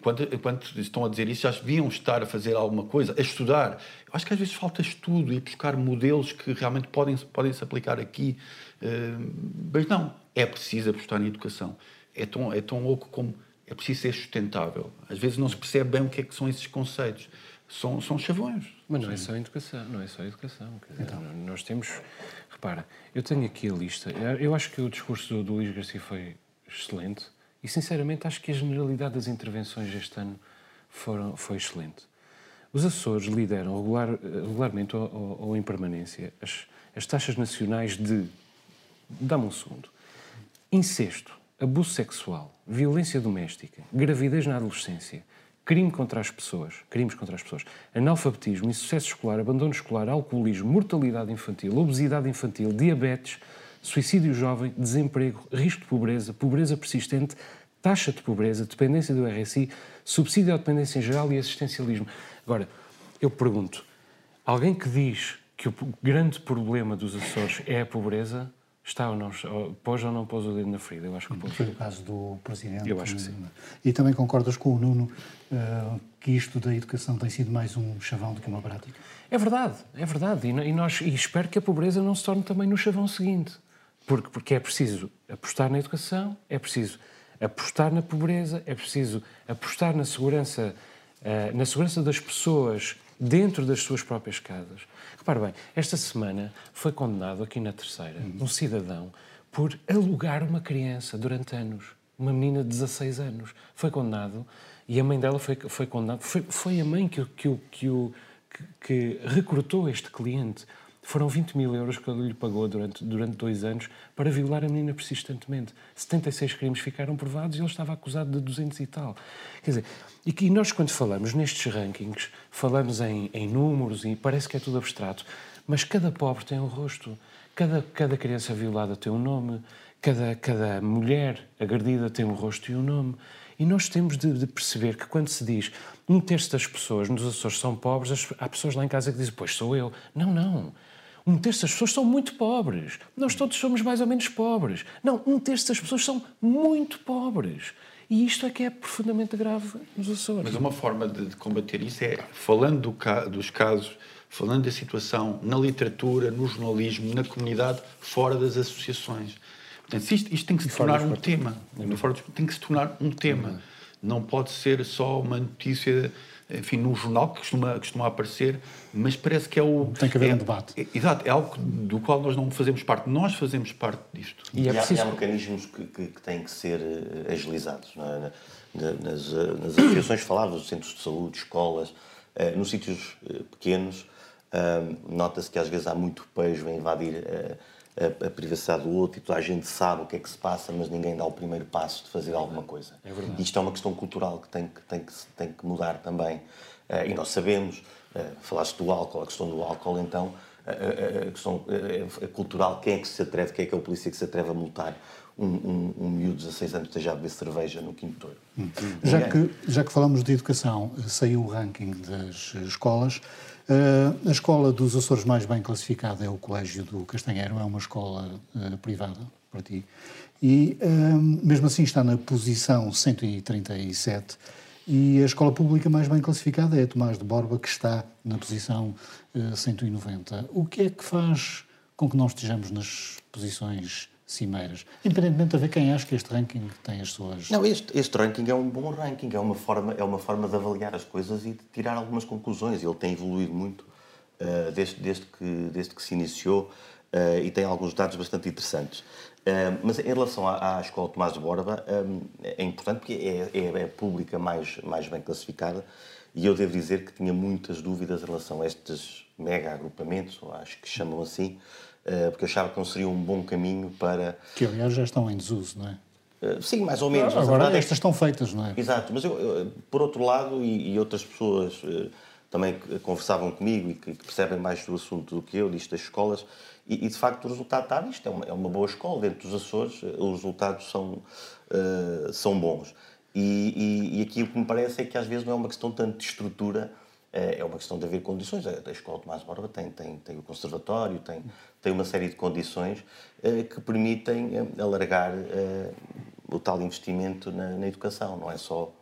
Quando, quando estão a dizer isso, já deviam estar a fazer alguma coisa, a estudar. Eu acho que às vezes falta estudo e buscar modelos que realmente podem, podem se aplicar aqui. Mas não, é preciso apostar em educação. É tão, é tão louco como é preciso ser sustentável. Às vezes não se percebe bem o que é que são esses conceitos. São, são chavões. Mas não é só educação, não é só educação. Dizer, então. Nós temos, repara, eu tenho aqui a lista. Eu acho que o discurso do, do Luís Garcia foi excelente e, sinceramente, acho que a generalidade das intervenções este ano foram, foi excelente. Os Açores lideram regular, regularmente ou, ou, ou em permanência as, as taxas nacionais de. Dá-me um segundo. Incesto, abuso sexual, violência doméstica, gravidez na adolescência, crime contra as pessoas, crimes contra as pessoas, analfabetismo, insucesso escolar, abandono escolar, alcoolismo, mortalidade infantil, obesidade infantil, diabetes, suicídio jovem, desemprego, risco de pobreza, pobreza persistente, taxa de pobreza, dependência do RSI, subsídio à dependência em geral e assistencialismo. Agora, eu pergunto, alguém que diz que o grande problema dos Açores é a pobreza, Está ou não, pôs ou não pôs o dedo na ferida? Eu acho que pôs. Foi o caso do Presidente. Eu acho que sim. E também concordas com o Nuno uh, que isto da educação tem sido mais um chavão do que uma prática? É verdade, é verdade. E, nós, e espero que a pobreza não se torne também no chavão seguinte. Porque, porque é preciso apostar na educação, é preciso apostar na pobreza, é preciso apostar na segurança, uh, na segurança das pessoas dentro das suas próprias casas. Repare bem, esta semana foi condenado aqui na terceira uhum. um cidadão por alugar uma criança durante anos, uma menina de 16 anos. Foi condenado e a mãe dela foi, foi condenada. Foi, foi a mãe que, que, que, que, que recrutou este cliente. Foram 20 mil euros que ele lhe pagou durante, durante dois anos para violar a menina persistentemente. 76 crimes ficaram provados e ele estava acusado de 200 e tal. Quer dizer, e que nós, quando falamos nestes rankings, falamos em, em números e parece que é tudo abstrato, mas cada pobre tem um rosto, cada, cada criança violada tem um nome, cada, cada mulher agredida tem um rosto e um nome. E nós temos de, de, perceber que quando se diz um terço das pessoas nos Açores são pobres, há pessoas lá em casa que dizem, pois sou eu. Não, não. Um terço das pessoas são muito pobres. Nós todos somos mais ou menos pobres. Não, um terço das pessoas são muito pobres. E isto é que é profundamente grave nos Açores. Mas uma forma de, combater isso é falando do, dos casos, falando da situação na literatura, no jornalismo, na comunidade, fora das associações. Portanto, isto, isto tem que se tornar um tema. Tem que se tornar um tema. Não pode ser só uma notícia enfim, num jornal que costuma, costuma aparecer, mas parece que é o... Tem que haver é, um debate. É, exato, é algo do qual nós não fazemos parte. Nós fazemos parte disto. E, é preciso... há, há, mecanismos que, que, que, têm que ser eh, agilizados. É? Nas, eh, nas associações falavam, centros de saúde, escolas, eh, nos sítios pequenos, nota-se que às vezes há muito pejo em invadir a, a, privacidade do outro e toda a gente sabe o que é que se passa, mas ninguém dá o primeiro passo de fazer alguma coisa. É verdade. Isto é uma questão cultural que tem que, tem que, tem que mudar também. Uh, e nós sabemos, uh, falaste do álcool, a questão do álcool, então, a, a questão cultural, quem é que se atreve, quem é que é o polícia que se atreve a multar um, um, um miúdo de 16 anos esteja a beber cerveja no quinto hum. Já que, já que falamos de educação, saiu o ranking das escolas. Uh, a escola dos Açores mais bem classificada é o Colégio do Castanheiro, é uma escola uh, privada para ti. E uh, mesmo assim está na posição 137. E a escola pública mais bem classificada é a Tomás de Borba, que está na posição 190. O que é que faz com que não estejamos nas posições cimeiras. Independentemente de ver quem acha que este ranking tem as suas. Não, este, este ranking é um bom ranking, é uma, forma, é uma forma de avaliar as coisas e de tirar algumas conclusões. Ele tem evoluído muito uh, desde, desde, que, desde que se iniciou uh, e tem alguns dados bastante interessantes. Uh, mas em relação à, à Escola Tomás de Borba, um, é importante porque é, é, é, a pública mais, mais bem classificada e eu devo dizer que tinha muitas dúvidas em relação a estes mega agrupamentos, ou acho que chamam assim, porque eu achava que não seria um bom caminho para. Que aliás já estão em desuso, não é? Eh, sim, mais ou menos. Agora é estas estão feitas, não é? Exato, mas eu, eu por outro lado, e, e outras pessoas uh, também conversavam comigo e que, que, percebem mais do assunto do que eu, disto das escolas, E, e, de facto o resultado está nisto. É uma, é uma boa escola. Dentro dos Açores, os resultados são, uh, são bons. E, e, e aqui o que me parece é que às vezes não é uma questão tanto de estrutura, é uma questão de haver condições. A, Escola Tomás Borba tem, tem, tem o conservatório, tem, tem uma série de condições que permitem alargar o tal investimento na, na educação, não é só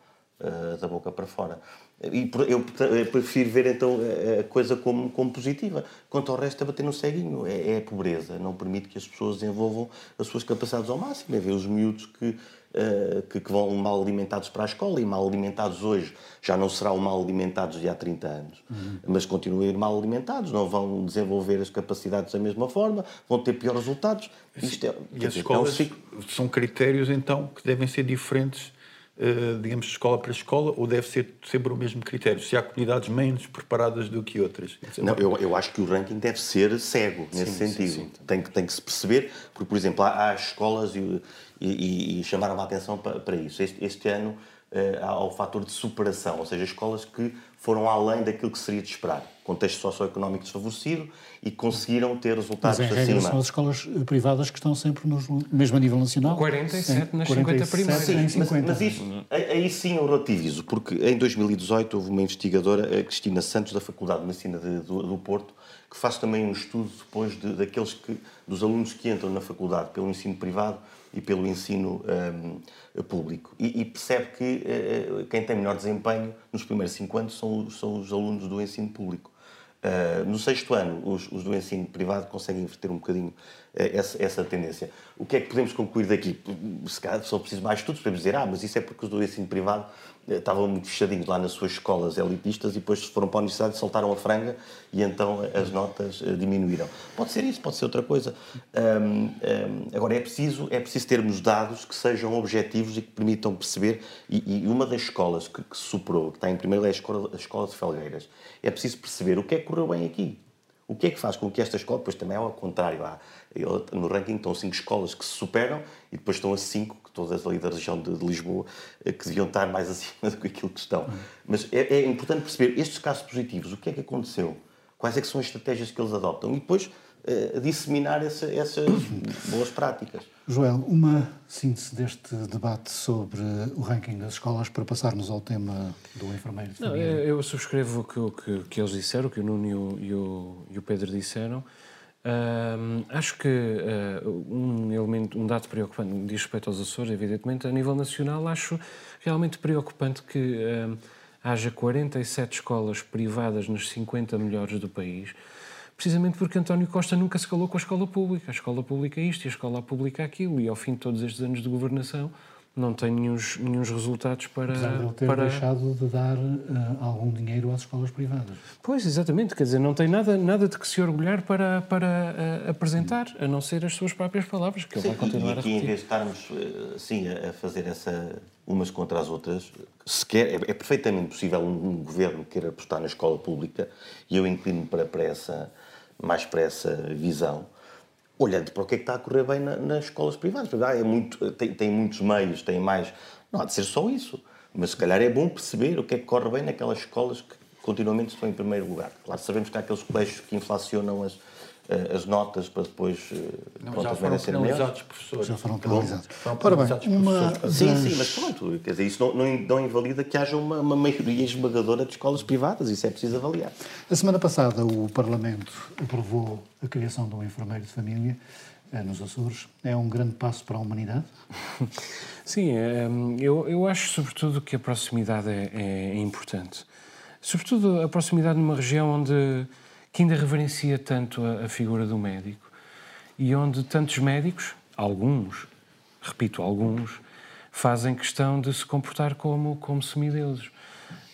da boca para fora. E eu prefiro ver então a coisa como, como positiva. Quanto ao resto, é bater no ceguinho. É, é, a pobreza. Não permite que as pessoas desenvolvam as suas capacidades ao máximo. É ver os miúdos que, uh, que, que, vão mal alimentados para a escola e mal alimentados hoje. Já não serão mal alimentados de há 30 anos. Uhum. Mas continuam a ir mal alimentados. Não vão desenvolver as capacidades da mesma forma. Vão ter piores resultados. Isto é, e as dizer, escolas é um são critérios, então, que devem ser diferentes digamos, de escola para escola, ou deve ser sempre o mesmo critério? Se há comunidades menos preparadas do que outras? Não, eu, eu acho que o ranking deve ser cego, nesse sim, sentido. Sim, sim. Tem, que, tem que se perceber, porque, por exemplo, há, há escolas e, e, e, chamaram a atenção para, para isso. Este, este ano uh, há o fator de superação, ou seja, escolas que foram além daquilo que seria de esperar. Contexto socioeconómico desfavorecido e conseguiram ter resultados Mas, em regra, acima. são as escolas privadas que estão sempre no mesmo a nível nacional. 47 nas 50 primeiras. Sim, 50. Mas, mas isso, aí sim eu relativizo, porque em 2018 houve uma investigadora, a Cristina Santos, da Faculdade de Medicina de, do, do, Porto, que faz também um estudo depois de, daqueles que, dos alunos que entram na faculdade pelo ensino privado e pelo ensino um, público. E, e, percebe que uh, quem tem melhor desempenho nos primeiros cinco anos são, são os alunos do ensino público. Uh, no sexto ano, os, os, do ensino privado conseguem inverter um bocadinho uh, essa, essa, tendência. O que é que podemos concluir daqui? Se calhar só preciso mais estudos para dizer, ah, mas isso é porque os do ensino privado estavam muito fechadinhos lá nas suas escolas elitistas e depois foram para a universidade, soltaram a franga e então as notas eh, diminuíram. Pode ser isso, pode ser outra coisa. Um, um, agora, é preciso, é preciso termos dados que sejam objetivos e que permitam perceber, e, e uma das escolas que, que superou, que está em primeiro, é a escola, a escola de Felgueiras. É preciso perceber o que é que correu bem aqui. O que é que faz com que esta escola, depois também é ao contrário, há, no ranking estão cinco escolas que se superam e depois estão as cinco, todas ali da região de, de, Lisboa, eh, que deviam estar mais acima do que aquilo que estão. Mas é, é, importante perceber estes casos positivos, o que é que aconteceu, quais é que são as estratégias que eles adotam e depois uh, disseminar essa, essas boas práticas. Joel, uma síntese deste debate sobre o ranking das escolas para passarmos ao tema do enfermeiro de família. Não, eu subscrevo o que, que, que, eles disseram, o que o Nuno e o, e o Pedro disseram. Acho que uh, um elemento, um dado preocupante, diz respeito aos Açores, evidentemente, a nível nacional, acho realmente preocupante que haja 47 escolas privadas nas 50 melhores do país, precisamente porque António Costa nunca se calou com a escola pública. A escola pública é isto e a escola pública é aquilo, e ao fim de todos estes anos de governação, não tem nenhum, nenhum resultados para. Apesar de ele ter para... deixado de dar uh, algum dinheiro às escolas privadas. Pois, exatamente, quer dizer, não tem nada, nada de que se orgulhar para, para uh, apresentar, a não ser as suas próprias palavras, que ele vai continuar e aqui, a repetir. em vez de estarmos, uh, sim, a fazer essa umas contra as outras, sequer, é, é perfeitamente possível um, um, governo queira apostar na escola pública, e eu inclino para, para essa, mais para essa visão, olhando para o que é que está a correr bem na, nas escolas privadas. Ah, é muito, tem, tem muitos meios, tem mais. Não há de ser só isso. Mas se calhar é bom perceber o que é que corre bem naquelas escolas que continuamente estão em primeiro lugar. Claro, sabemos que há aqueles colégios que inflacionam as, as notas para depois eh, não, pronto, já foram penalizados professores. Já foram penalizados. Ora bem, uma Sim, sim, mas pronto, quer dizer, isso não, não, não invalida que haja uma, uma, maioria esmagadora de escolas privadas, isso é preciso avaliar. A semana passada o Parlamento aprovou a criação de um enfermeiro de família eh, nos Açores. É um grande passo para a humanidade? Sim, eu, eu acho sobretudo que a proximidade é, é importante. Sobretudo a proximidade numa região onde que ainda reverencia tanto a, a figura do médico e onde tantos médicos, alguns, repito, alguns, fazem questão de se comportar como, como semideuses.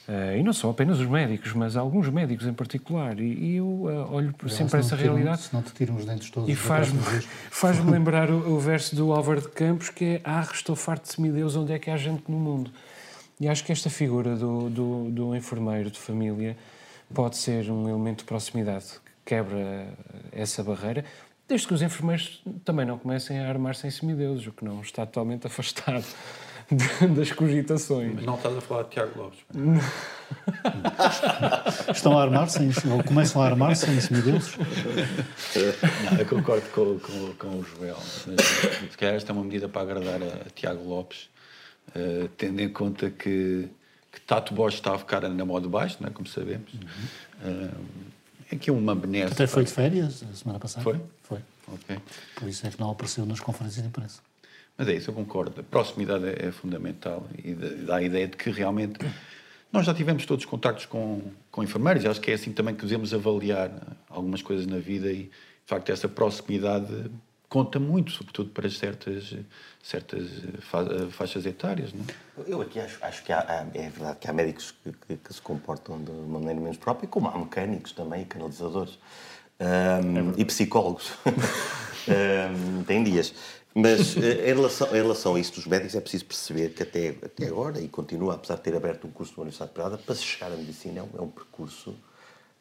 Uh, e não são apenas os médicos, mas alguns médicos em particular. E, e eu uh, olho eu sempre essa tiram, realidade. Se não te tiram os dentes todos. E faz-me faz lembrar o, o, verso do Álvaro de Campos, que é Ah, estou farto de semideus, onde é que há gente no mundo? E acho que esta figura do, do, do enfermeiro de família pode ser um elemento de proximidade que quebra essa barreira, desde que os enfermeiros também não comecem a armar-se em semideuses, o que não está totalmente afastado das cogitações. Mas não estás a falar de Tiago Lopes. Estão a armar-se, ou começam a armar-se em cima deles? Não, eu concordo com, com, com o Joel. Se calhar esta é uma medida para agradar a, a Tiago Lopes, uh, tendo em conta que Tato Bosch está a ficar na moda baixo, não é? como sabemos. Uhum. Uh, é aqui uma benesse. Até foi de férias a semana passada. Foi? Foi. Ok. Por isso é que não apareceu nas conferências de imprensa. Mas é isso, eu concordo. A proximidade é, é fundamental e dá a ideia de que realmente nós já tivemos todos contactos com, com enfermeiros, acho que é assim também que devemos avaliar algumas coisas na vida e, de facto, essa proximidade conta muito, sobretudo para certas, certas faixas etárias. Não é? Eu aqui acho, acho que há, é verdade que há médicos que, que, que, se comportam de uma maneira menos própria, como há mecânicos também, canalizadores um, é e psicólogos. um, tem dias. Mas eh, em relação, em relação a isso dos médicos, é preciso perceber que até, até agora, e continua, apesar de ter aberto um curso na Universidade Privada, para se chegar à medicina é um, é um percurso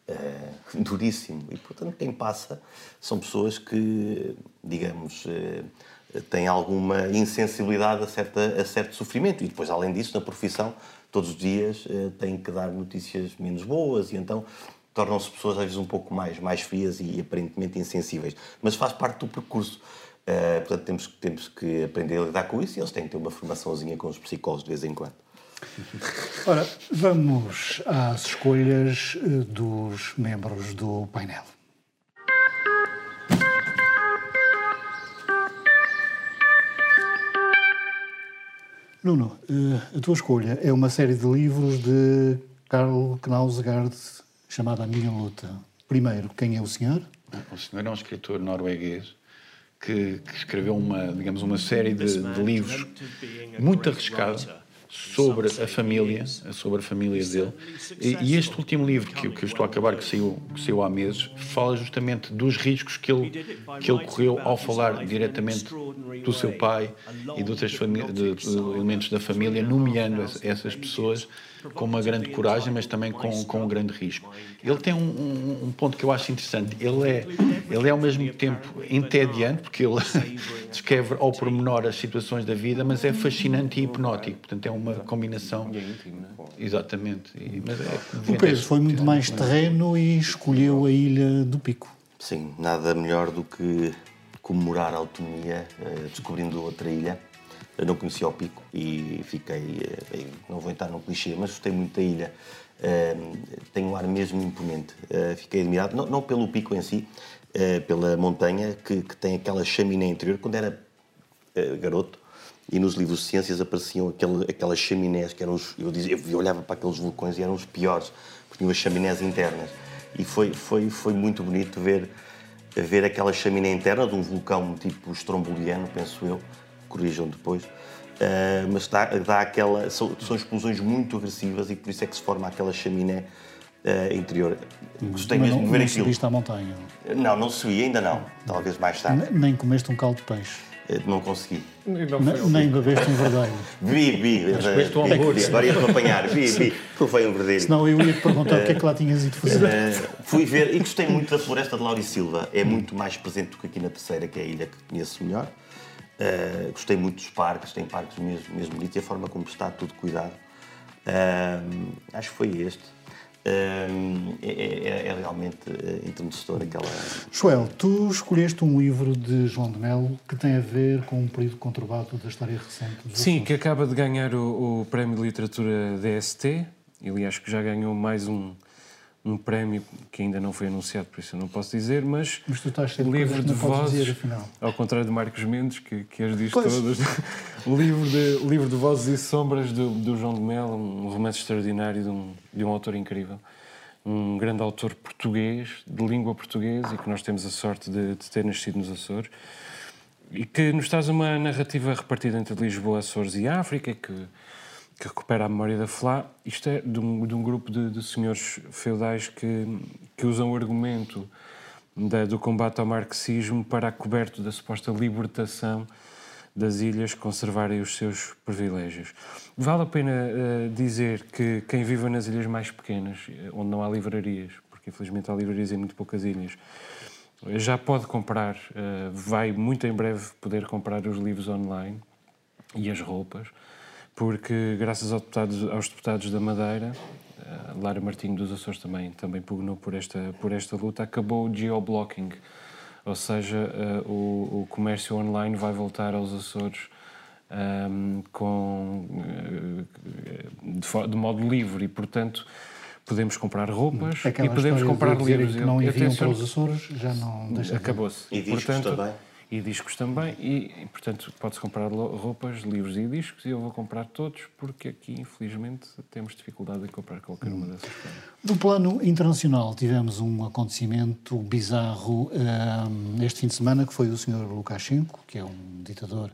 uh, duríssimo. E, portanto, quem passa são pessoas que, digamos, uh, têm alguma insensibilidade a, certa, a certo sofrimento. E depois, além disso, na profissão, todos os dias uh, têm que dar notícias menos boas e então tornam-se pessoas às vezes um pouco mais, mais frias e aparentemente insensíveis. Mas faz parte do percurso. Uh, portanto, temos, temos que aprender a lidar com isso e eles têm que ter uma formaçãozinha com os psicólogos de vez em quando. Ora, vamos às escolhas eh, dos membros do painel. Nuno, eh, a tua escolha é uma série de livros de Karl Knausgaard chamada A Minha Luta. Primeiro, quem é o senhor? O senhor é um escritor norueguês que, que escreveu uma, digamos, uma série de, de livros muito arriscados sobre a família, sobre a família dele. E, e este último livro que, que eu estou a acabar, que saiu, que saiu há meses, fala justamente dos riscos que ele, que ele correu ao falar diretamente do seu pai e de outros elementos da família, nomeando essas pessoas com uma grande coragem, mas também com, com um grande risco. Ele tem um, um, um, ponto que eu acho interessante. Ele é, ele é ao mesmo tempo entediante, porque ele descreve ao pormenor as situações da vida, mas é fascinante e hipnótico. Portanto, é uma combinação. Exatamente. E, mas é, o Pedro foi muito mais terreno e escolheu a Ilha do Pico. Sim, nada melhor do que comemorar a autonomia eh, descobrindo outra ilha eu não conhecia o Pico e fiquei, eh, não vou entrar no clichê, mas gostei muito da ilha. Uh, tem um ar mesmo imponente. Uh, fiquei admirado, não, não, pelo pico em si, uh, pela montanha, que, que, tem aquela chaminé interior. Quando era garoto e nos livros de ciências apareciam aquele, aquelas chaminés que eram os, eu, dizia, eu olhava para aqueles vulcões e eram os piores, porque tinham as chaminés internas. E foi, foi, foi muito bonito ver, ver aquela chaminé interna de um vulcão tipo estromboliano, penso eu, corrijam depois, uh, mas dá, dá aquela. São, são, explosões muito agressivas e por isso é que se forma aquela chaminé uh, interior. Gostei mas mesmo não, de ver não aquilo. subiste à montanha? Não, não subi, ainda não. Talvez mais tarde. Nem comeste um caldo de peixe? Uh, não consegui. Não nem bebeste um verdadeiro. Vi, vi. Mas um hambúrguer. Agora ia-te apanhar. Vi, vi. Foi um verdadeiro. Senão eu ia-te perguntar o que é que lá tinhas ido fazer. fui ver e gostei muito da floresta de Lauri Silva. É muito mais presente do que aqui na terceira, que é a ilha que conheço melhor. Uh, gostei muito dos parques, tem parques mesmo, mesmo bonitos e a forma como está tudo cuidado. Uh, acho que foi este. Uh, é, é, é, realmente enternecedor aquela. Joel, tu escolheste um livro de João de Melo que tem a ver com um período conturbado da história recente. Sim, que acaba de ganhar o, o Prémio de Literatura DST. Ele acho que já ganhou mais um, um prémio que ainda não foi anunciado, por isso eu não posso dizer, mas, mas tu estás livro de vozes, dizer, ao contrário de Marcos Mendes, que, que as diz pois. todas, livro, de, livro de vozes e sombras do, do João de Melo, um romance extraordinário de um, de um autor incrível, um grande autor português, de língua portuguesa, e que nós temos a sorte de, de ter nascido nos Açores, e que nos traz uma narrativa repartida entre Lisboa, Açores e África, que que recupera a memória da Flá. Isto é de um, de um grupo de, de, senhores feudais que, que usam o argumento da, do combate ao marxismo para a coberto da suposta libertação das ilhas conservarem os seus privilégios. Vale a pena uh, dizer que quem vive nas ilhas mais pequenas, eh, onde não há livrarias, porque infelizmente há livrarias em muito poucas ilhas, já pode comprar, uh, vai muito em breve poder comprar os livros online e as roupas porque graças ao deputados, aos deputados da Madeira, uh, Lara Martinho dos Açores também, também pugnou por esta, por esta luta, acabou o geoblocking, ou seja, uh, o, o, comércio online vai voltar aos Açores um, com, de, de modo livre e, portanto, podemos comprar roupas Aquela e podemos comprar livros. que não enviam para os Açores já não Acabou-se. E discos portanto, também. E discos também. E, portanto, pode-se comprar roupas, livros e discos e eu vou comprar todos porque aqui, infelizmente, temos dificuldade em comprar qualquer uma dessas coisas. No plano internacional, tivemos um acontecimento bizarro um, este fim de semana que foi o Sr. Lukashenko, que é um ditador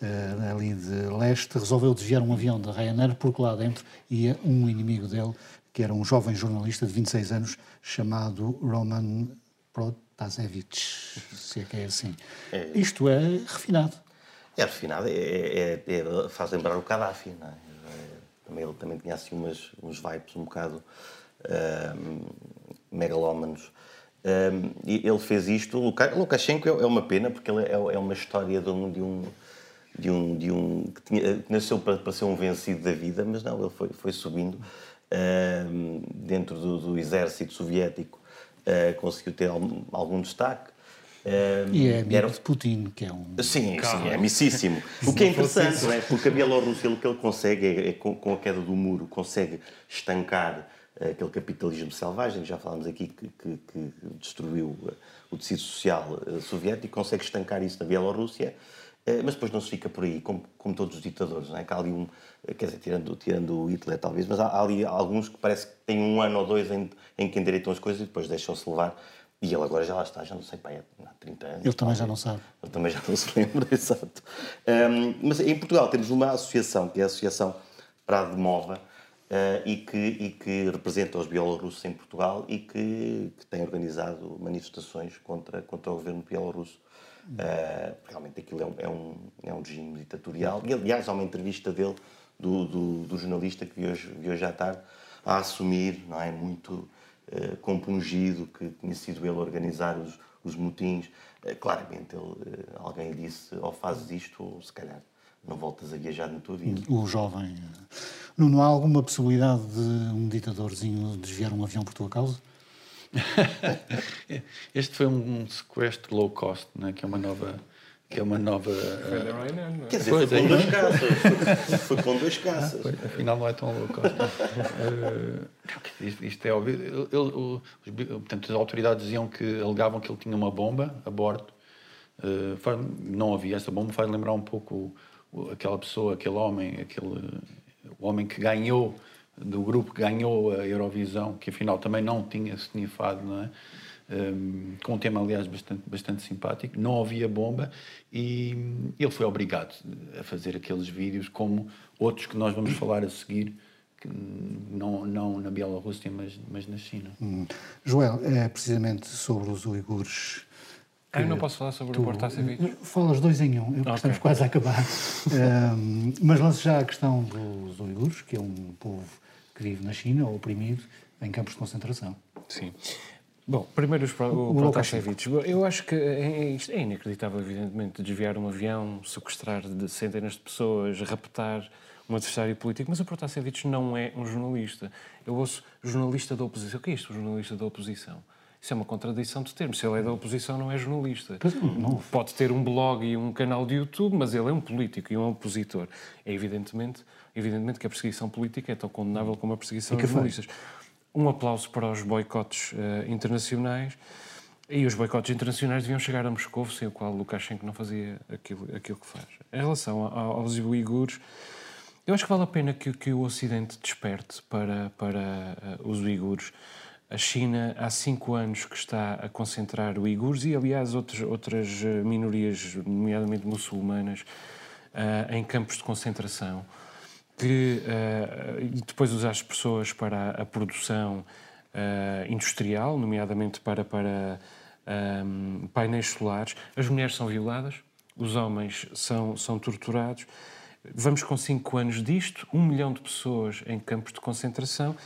uh, ali de leste, resolveu desviar um avião da Ryanair porque lá dentro ia um inimigo dele que era um jovem jornalista de 26 anos chamado Roman Protasevich, se é que é assim. É, Isto é refinado. É refinado, é, é, é faz lembrar o Gaddafi, não é? Também, ele também tinha assim umas, uns vibes um bocado um, megalómanos. Um, e ele fez isto. Lukashenko é, uma pena, porque ele é, é uma história de um, de um de um, de um que, tinha, que nasceu para, para, ser um vencido da vida, mas não, ele foi, foi subindo dentro do, do, exército soviético uh, conseguiu ter algum, algum destaque. e é amigo era... de Putin, que é um... Sim, sim é amicíssimo. o que é interessante, é? Porque a Bielorrússia, o que ele consegue, é, é com, com, a queda do muro, consegue estancar uh, aquele capitalismo selvagem, já falámos aqui, que, que, que destruiu o tecido social soviético, consegue estancar isso na Bielorrússia, mas depois não se fica por aí, como, como todos os ditadores, não é? Que há ali um, quer dizer, tirando, tirando o Hitler talvez, mas há, há, ali alguns que parece que têm um ano ou dois em, em que endireitam as coisas e depois deixam-se levar. E ele agora já lá está, já não sei, pai, há 30 anos. Ele também já não sabe. Ele também já não se lembra, exato. Um, mas em Portugal temos uma associação, que é a Associação Prado de Mova, uh, e, que, e que representa os bielorrussos em Portugal e que, que tem organizado manifestações contra, contra o governo bielorrusso. Uh, realmente aquilo é um, é, um, é um regime ditatorial. E, aliás, há uma entrevista dele do, do, do jornalista que vi hoje, vi hoje à tarde a assumir, não é? Muito uh, compungido que tinha sido ele organizar os, os motins. Uh, claramente, ele, alguém disse: ou fazes isto, ou se calhar não voltas a viajar na tua vida. O jovem. Não, há alguma possibilidade de um ditadorzinho desviar um avião por tua causa? este foi um sequestro low cost, né? que é uma nova que é uma nova. Uh... Quer dizer, foi, com dois caças. Foi com dois caças. Ah, foi, afinal, não é tão louco. uh, isto é óbvio. Ele, ele, os, portanto, as autoridades diziam que alegavam que ele tinha uma bomba a bordo. Uh, faz, não havia essa bomba, faz lembrar um pouco o, aquela pessoa, aquele homem, aquele o homem que ganhou do grupo que ganhou a Eurovisão, que afinal também não tinha snifado, não é? um, com um tema, aliás, bastante, bastante simpático. Não havia bomba e ele foi obrigado a fazer aqueles vídeos, como outros que nós vamos falar a seguir, que não, não na Bielorrússia, mas, mas na China. Hum. Joel, é precisamente sobre os uigures. Ah, eu não posso falar sobre tu, o Portasevich? Falas dois em um, okay. estamos quase a acabar. um, mas lanço já a questão dos uigures, que é um povo que vive na China, oprimido, em campos de concentração. Sim. Bom, primeiro os, o, o Protasevich. Eu acho que é, é, é, inacreditável, evidentemente, desviar um avião, sequestrar de centenas de pessoas, raptar um adversário político, mas o Protasevich não é um jornalista. Eu ouço jornalista da oposição. O que é isto, jornalista da oposição? Isso é uma contradição de termos. Se ele é da oposição, não é jornalista. Não. Pode ter um blog e um canal de YouTube, mas ele é um político e um opositor. É evidentemente, evidentemente que a perseguição política é tão condenável como a perseguição de jornalistas. Foi? um aplauso para os boicotes uh, internacionais. E os boicotes internacionais deviam chegar a Moscou, sem o qual Lukashenko não fazia aquilo, aquilo que faz. Em relação aos uigures, eu acho que vale a pena que, que o Ocidente desperte para, para uh, os uigures. A China há cinco anos que está a concentrar uigures e, aliás, outras, outras eh, minorias, nomeadamente muçulmanas, uh, em campos de concentração que uh, e depois usar as pessoas para a, produção uh, industrial, nomeadamente para, para um, painéis solares. As mulheres são violadas, os homens são, são torturados. Vamos com cinco anos disto, um milhão de pessoas em campos de concentração.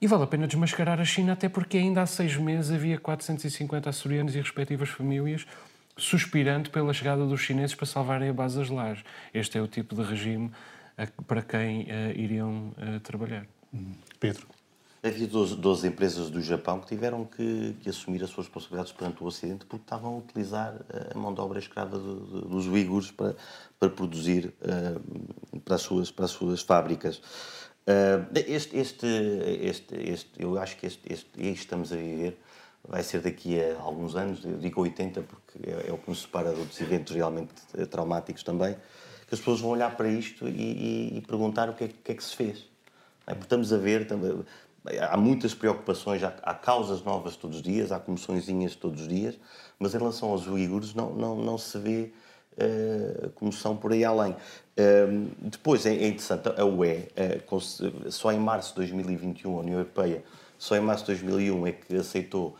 E vale a pena desmascarar a China, até porque ainda há seis meses havia 450 açorianos e respectivas famílias suspirando pela chegada dos chineses para salvarem a base das lares. Este é o tipo de regime para quem iriam trabalhar. Pedro. Havia 12, 12, empresas do Japão que tiveram que, que, assumir as suas responsabilidades perante o Ocidente porque estavam a utilizar a mão de obra escrava do, do, dos uigures para, para produzir uh, para, as suas, para as suas fábricas. Uh, este, este, este, este, eu acho que este, este, este estamos a viver vai ser daqui a alguns anos, eu digo 80 porque é, é o que nos separa de outros eventos realmente traumáticos também, que as pessoas vão olhar para isto e, e, e perguntar o que é, que é, que se fez. É, porque estamos a ver, também, há muitas preocupações, há, há, causas novas todos os dias, há comissõezinhas todos os dias, mas em relação aos uigures não, não, não se vê uh, comoção por aí além. Uh, depois é, é, interessante, a UE, uh, só em março de 2021, a União Europeia, só em março de 2001 é que aceitou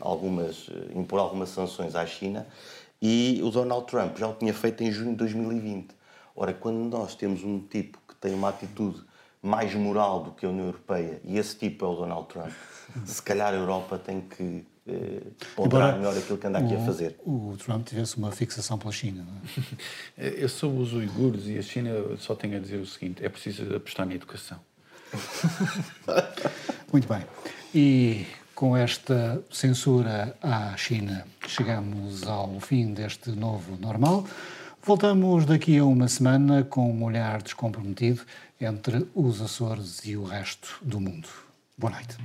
algumas, impor algumas sanções à China e o Donald Trump já o tinha feito em junho de 2020. Ora, quando nós temos um tipo que tem uma atitude mais moral do que a União Europeia, e esse tipo é o Donald Trump, se calhar a Europa tem que eh, ponderar melhor aquilo que anda aqui o, a fazer. O Trump tivesse uma fixação pela China, não é? Eu sou os uigures e a China só tenho a dizer o seguinte, é preciso apostar na educação. Muito bem. E com esta censura à China, chegamos ao fim deste novo normal. Voltamos daqui a uma semana com um olhar descomprometido entre os Açores e o resto do mundo. Boa noite.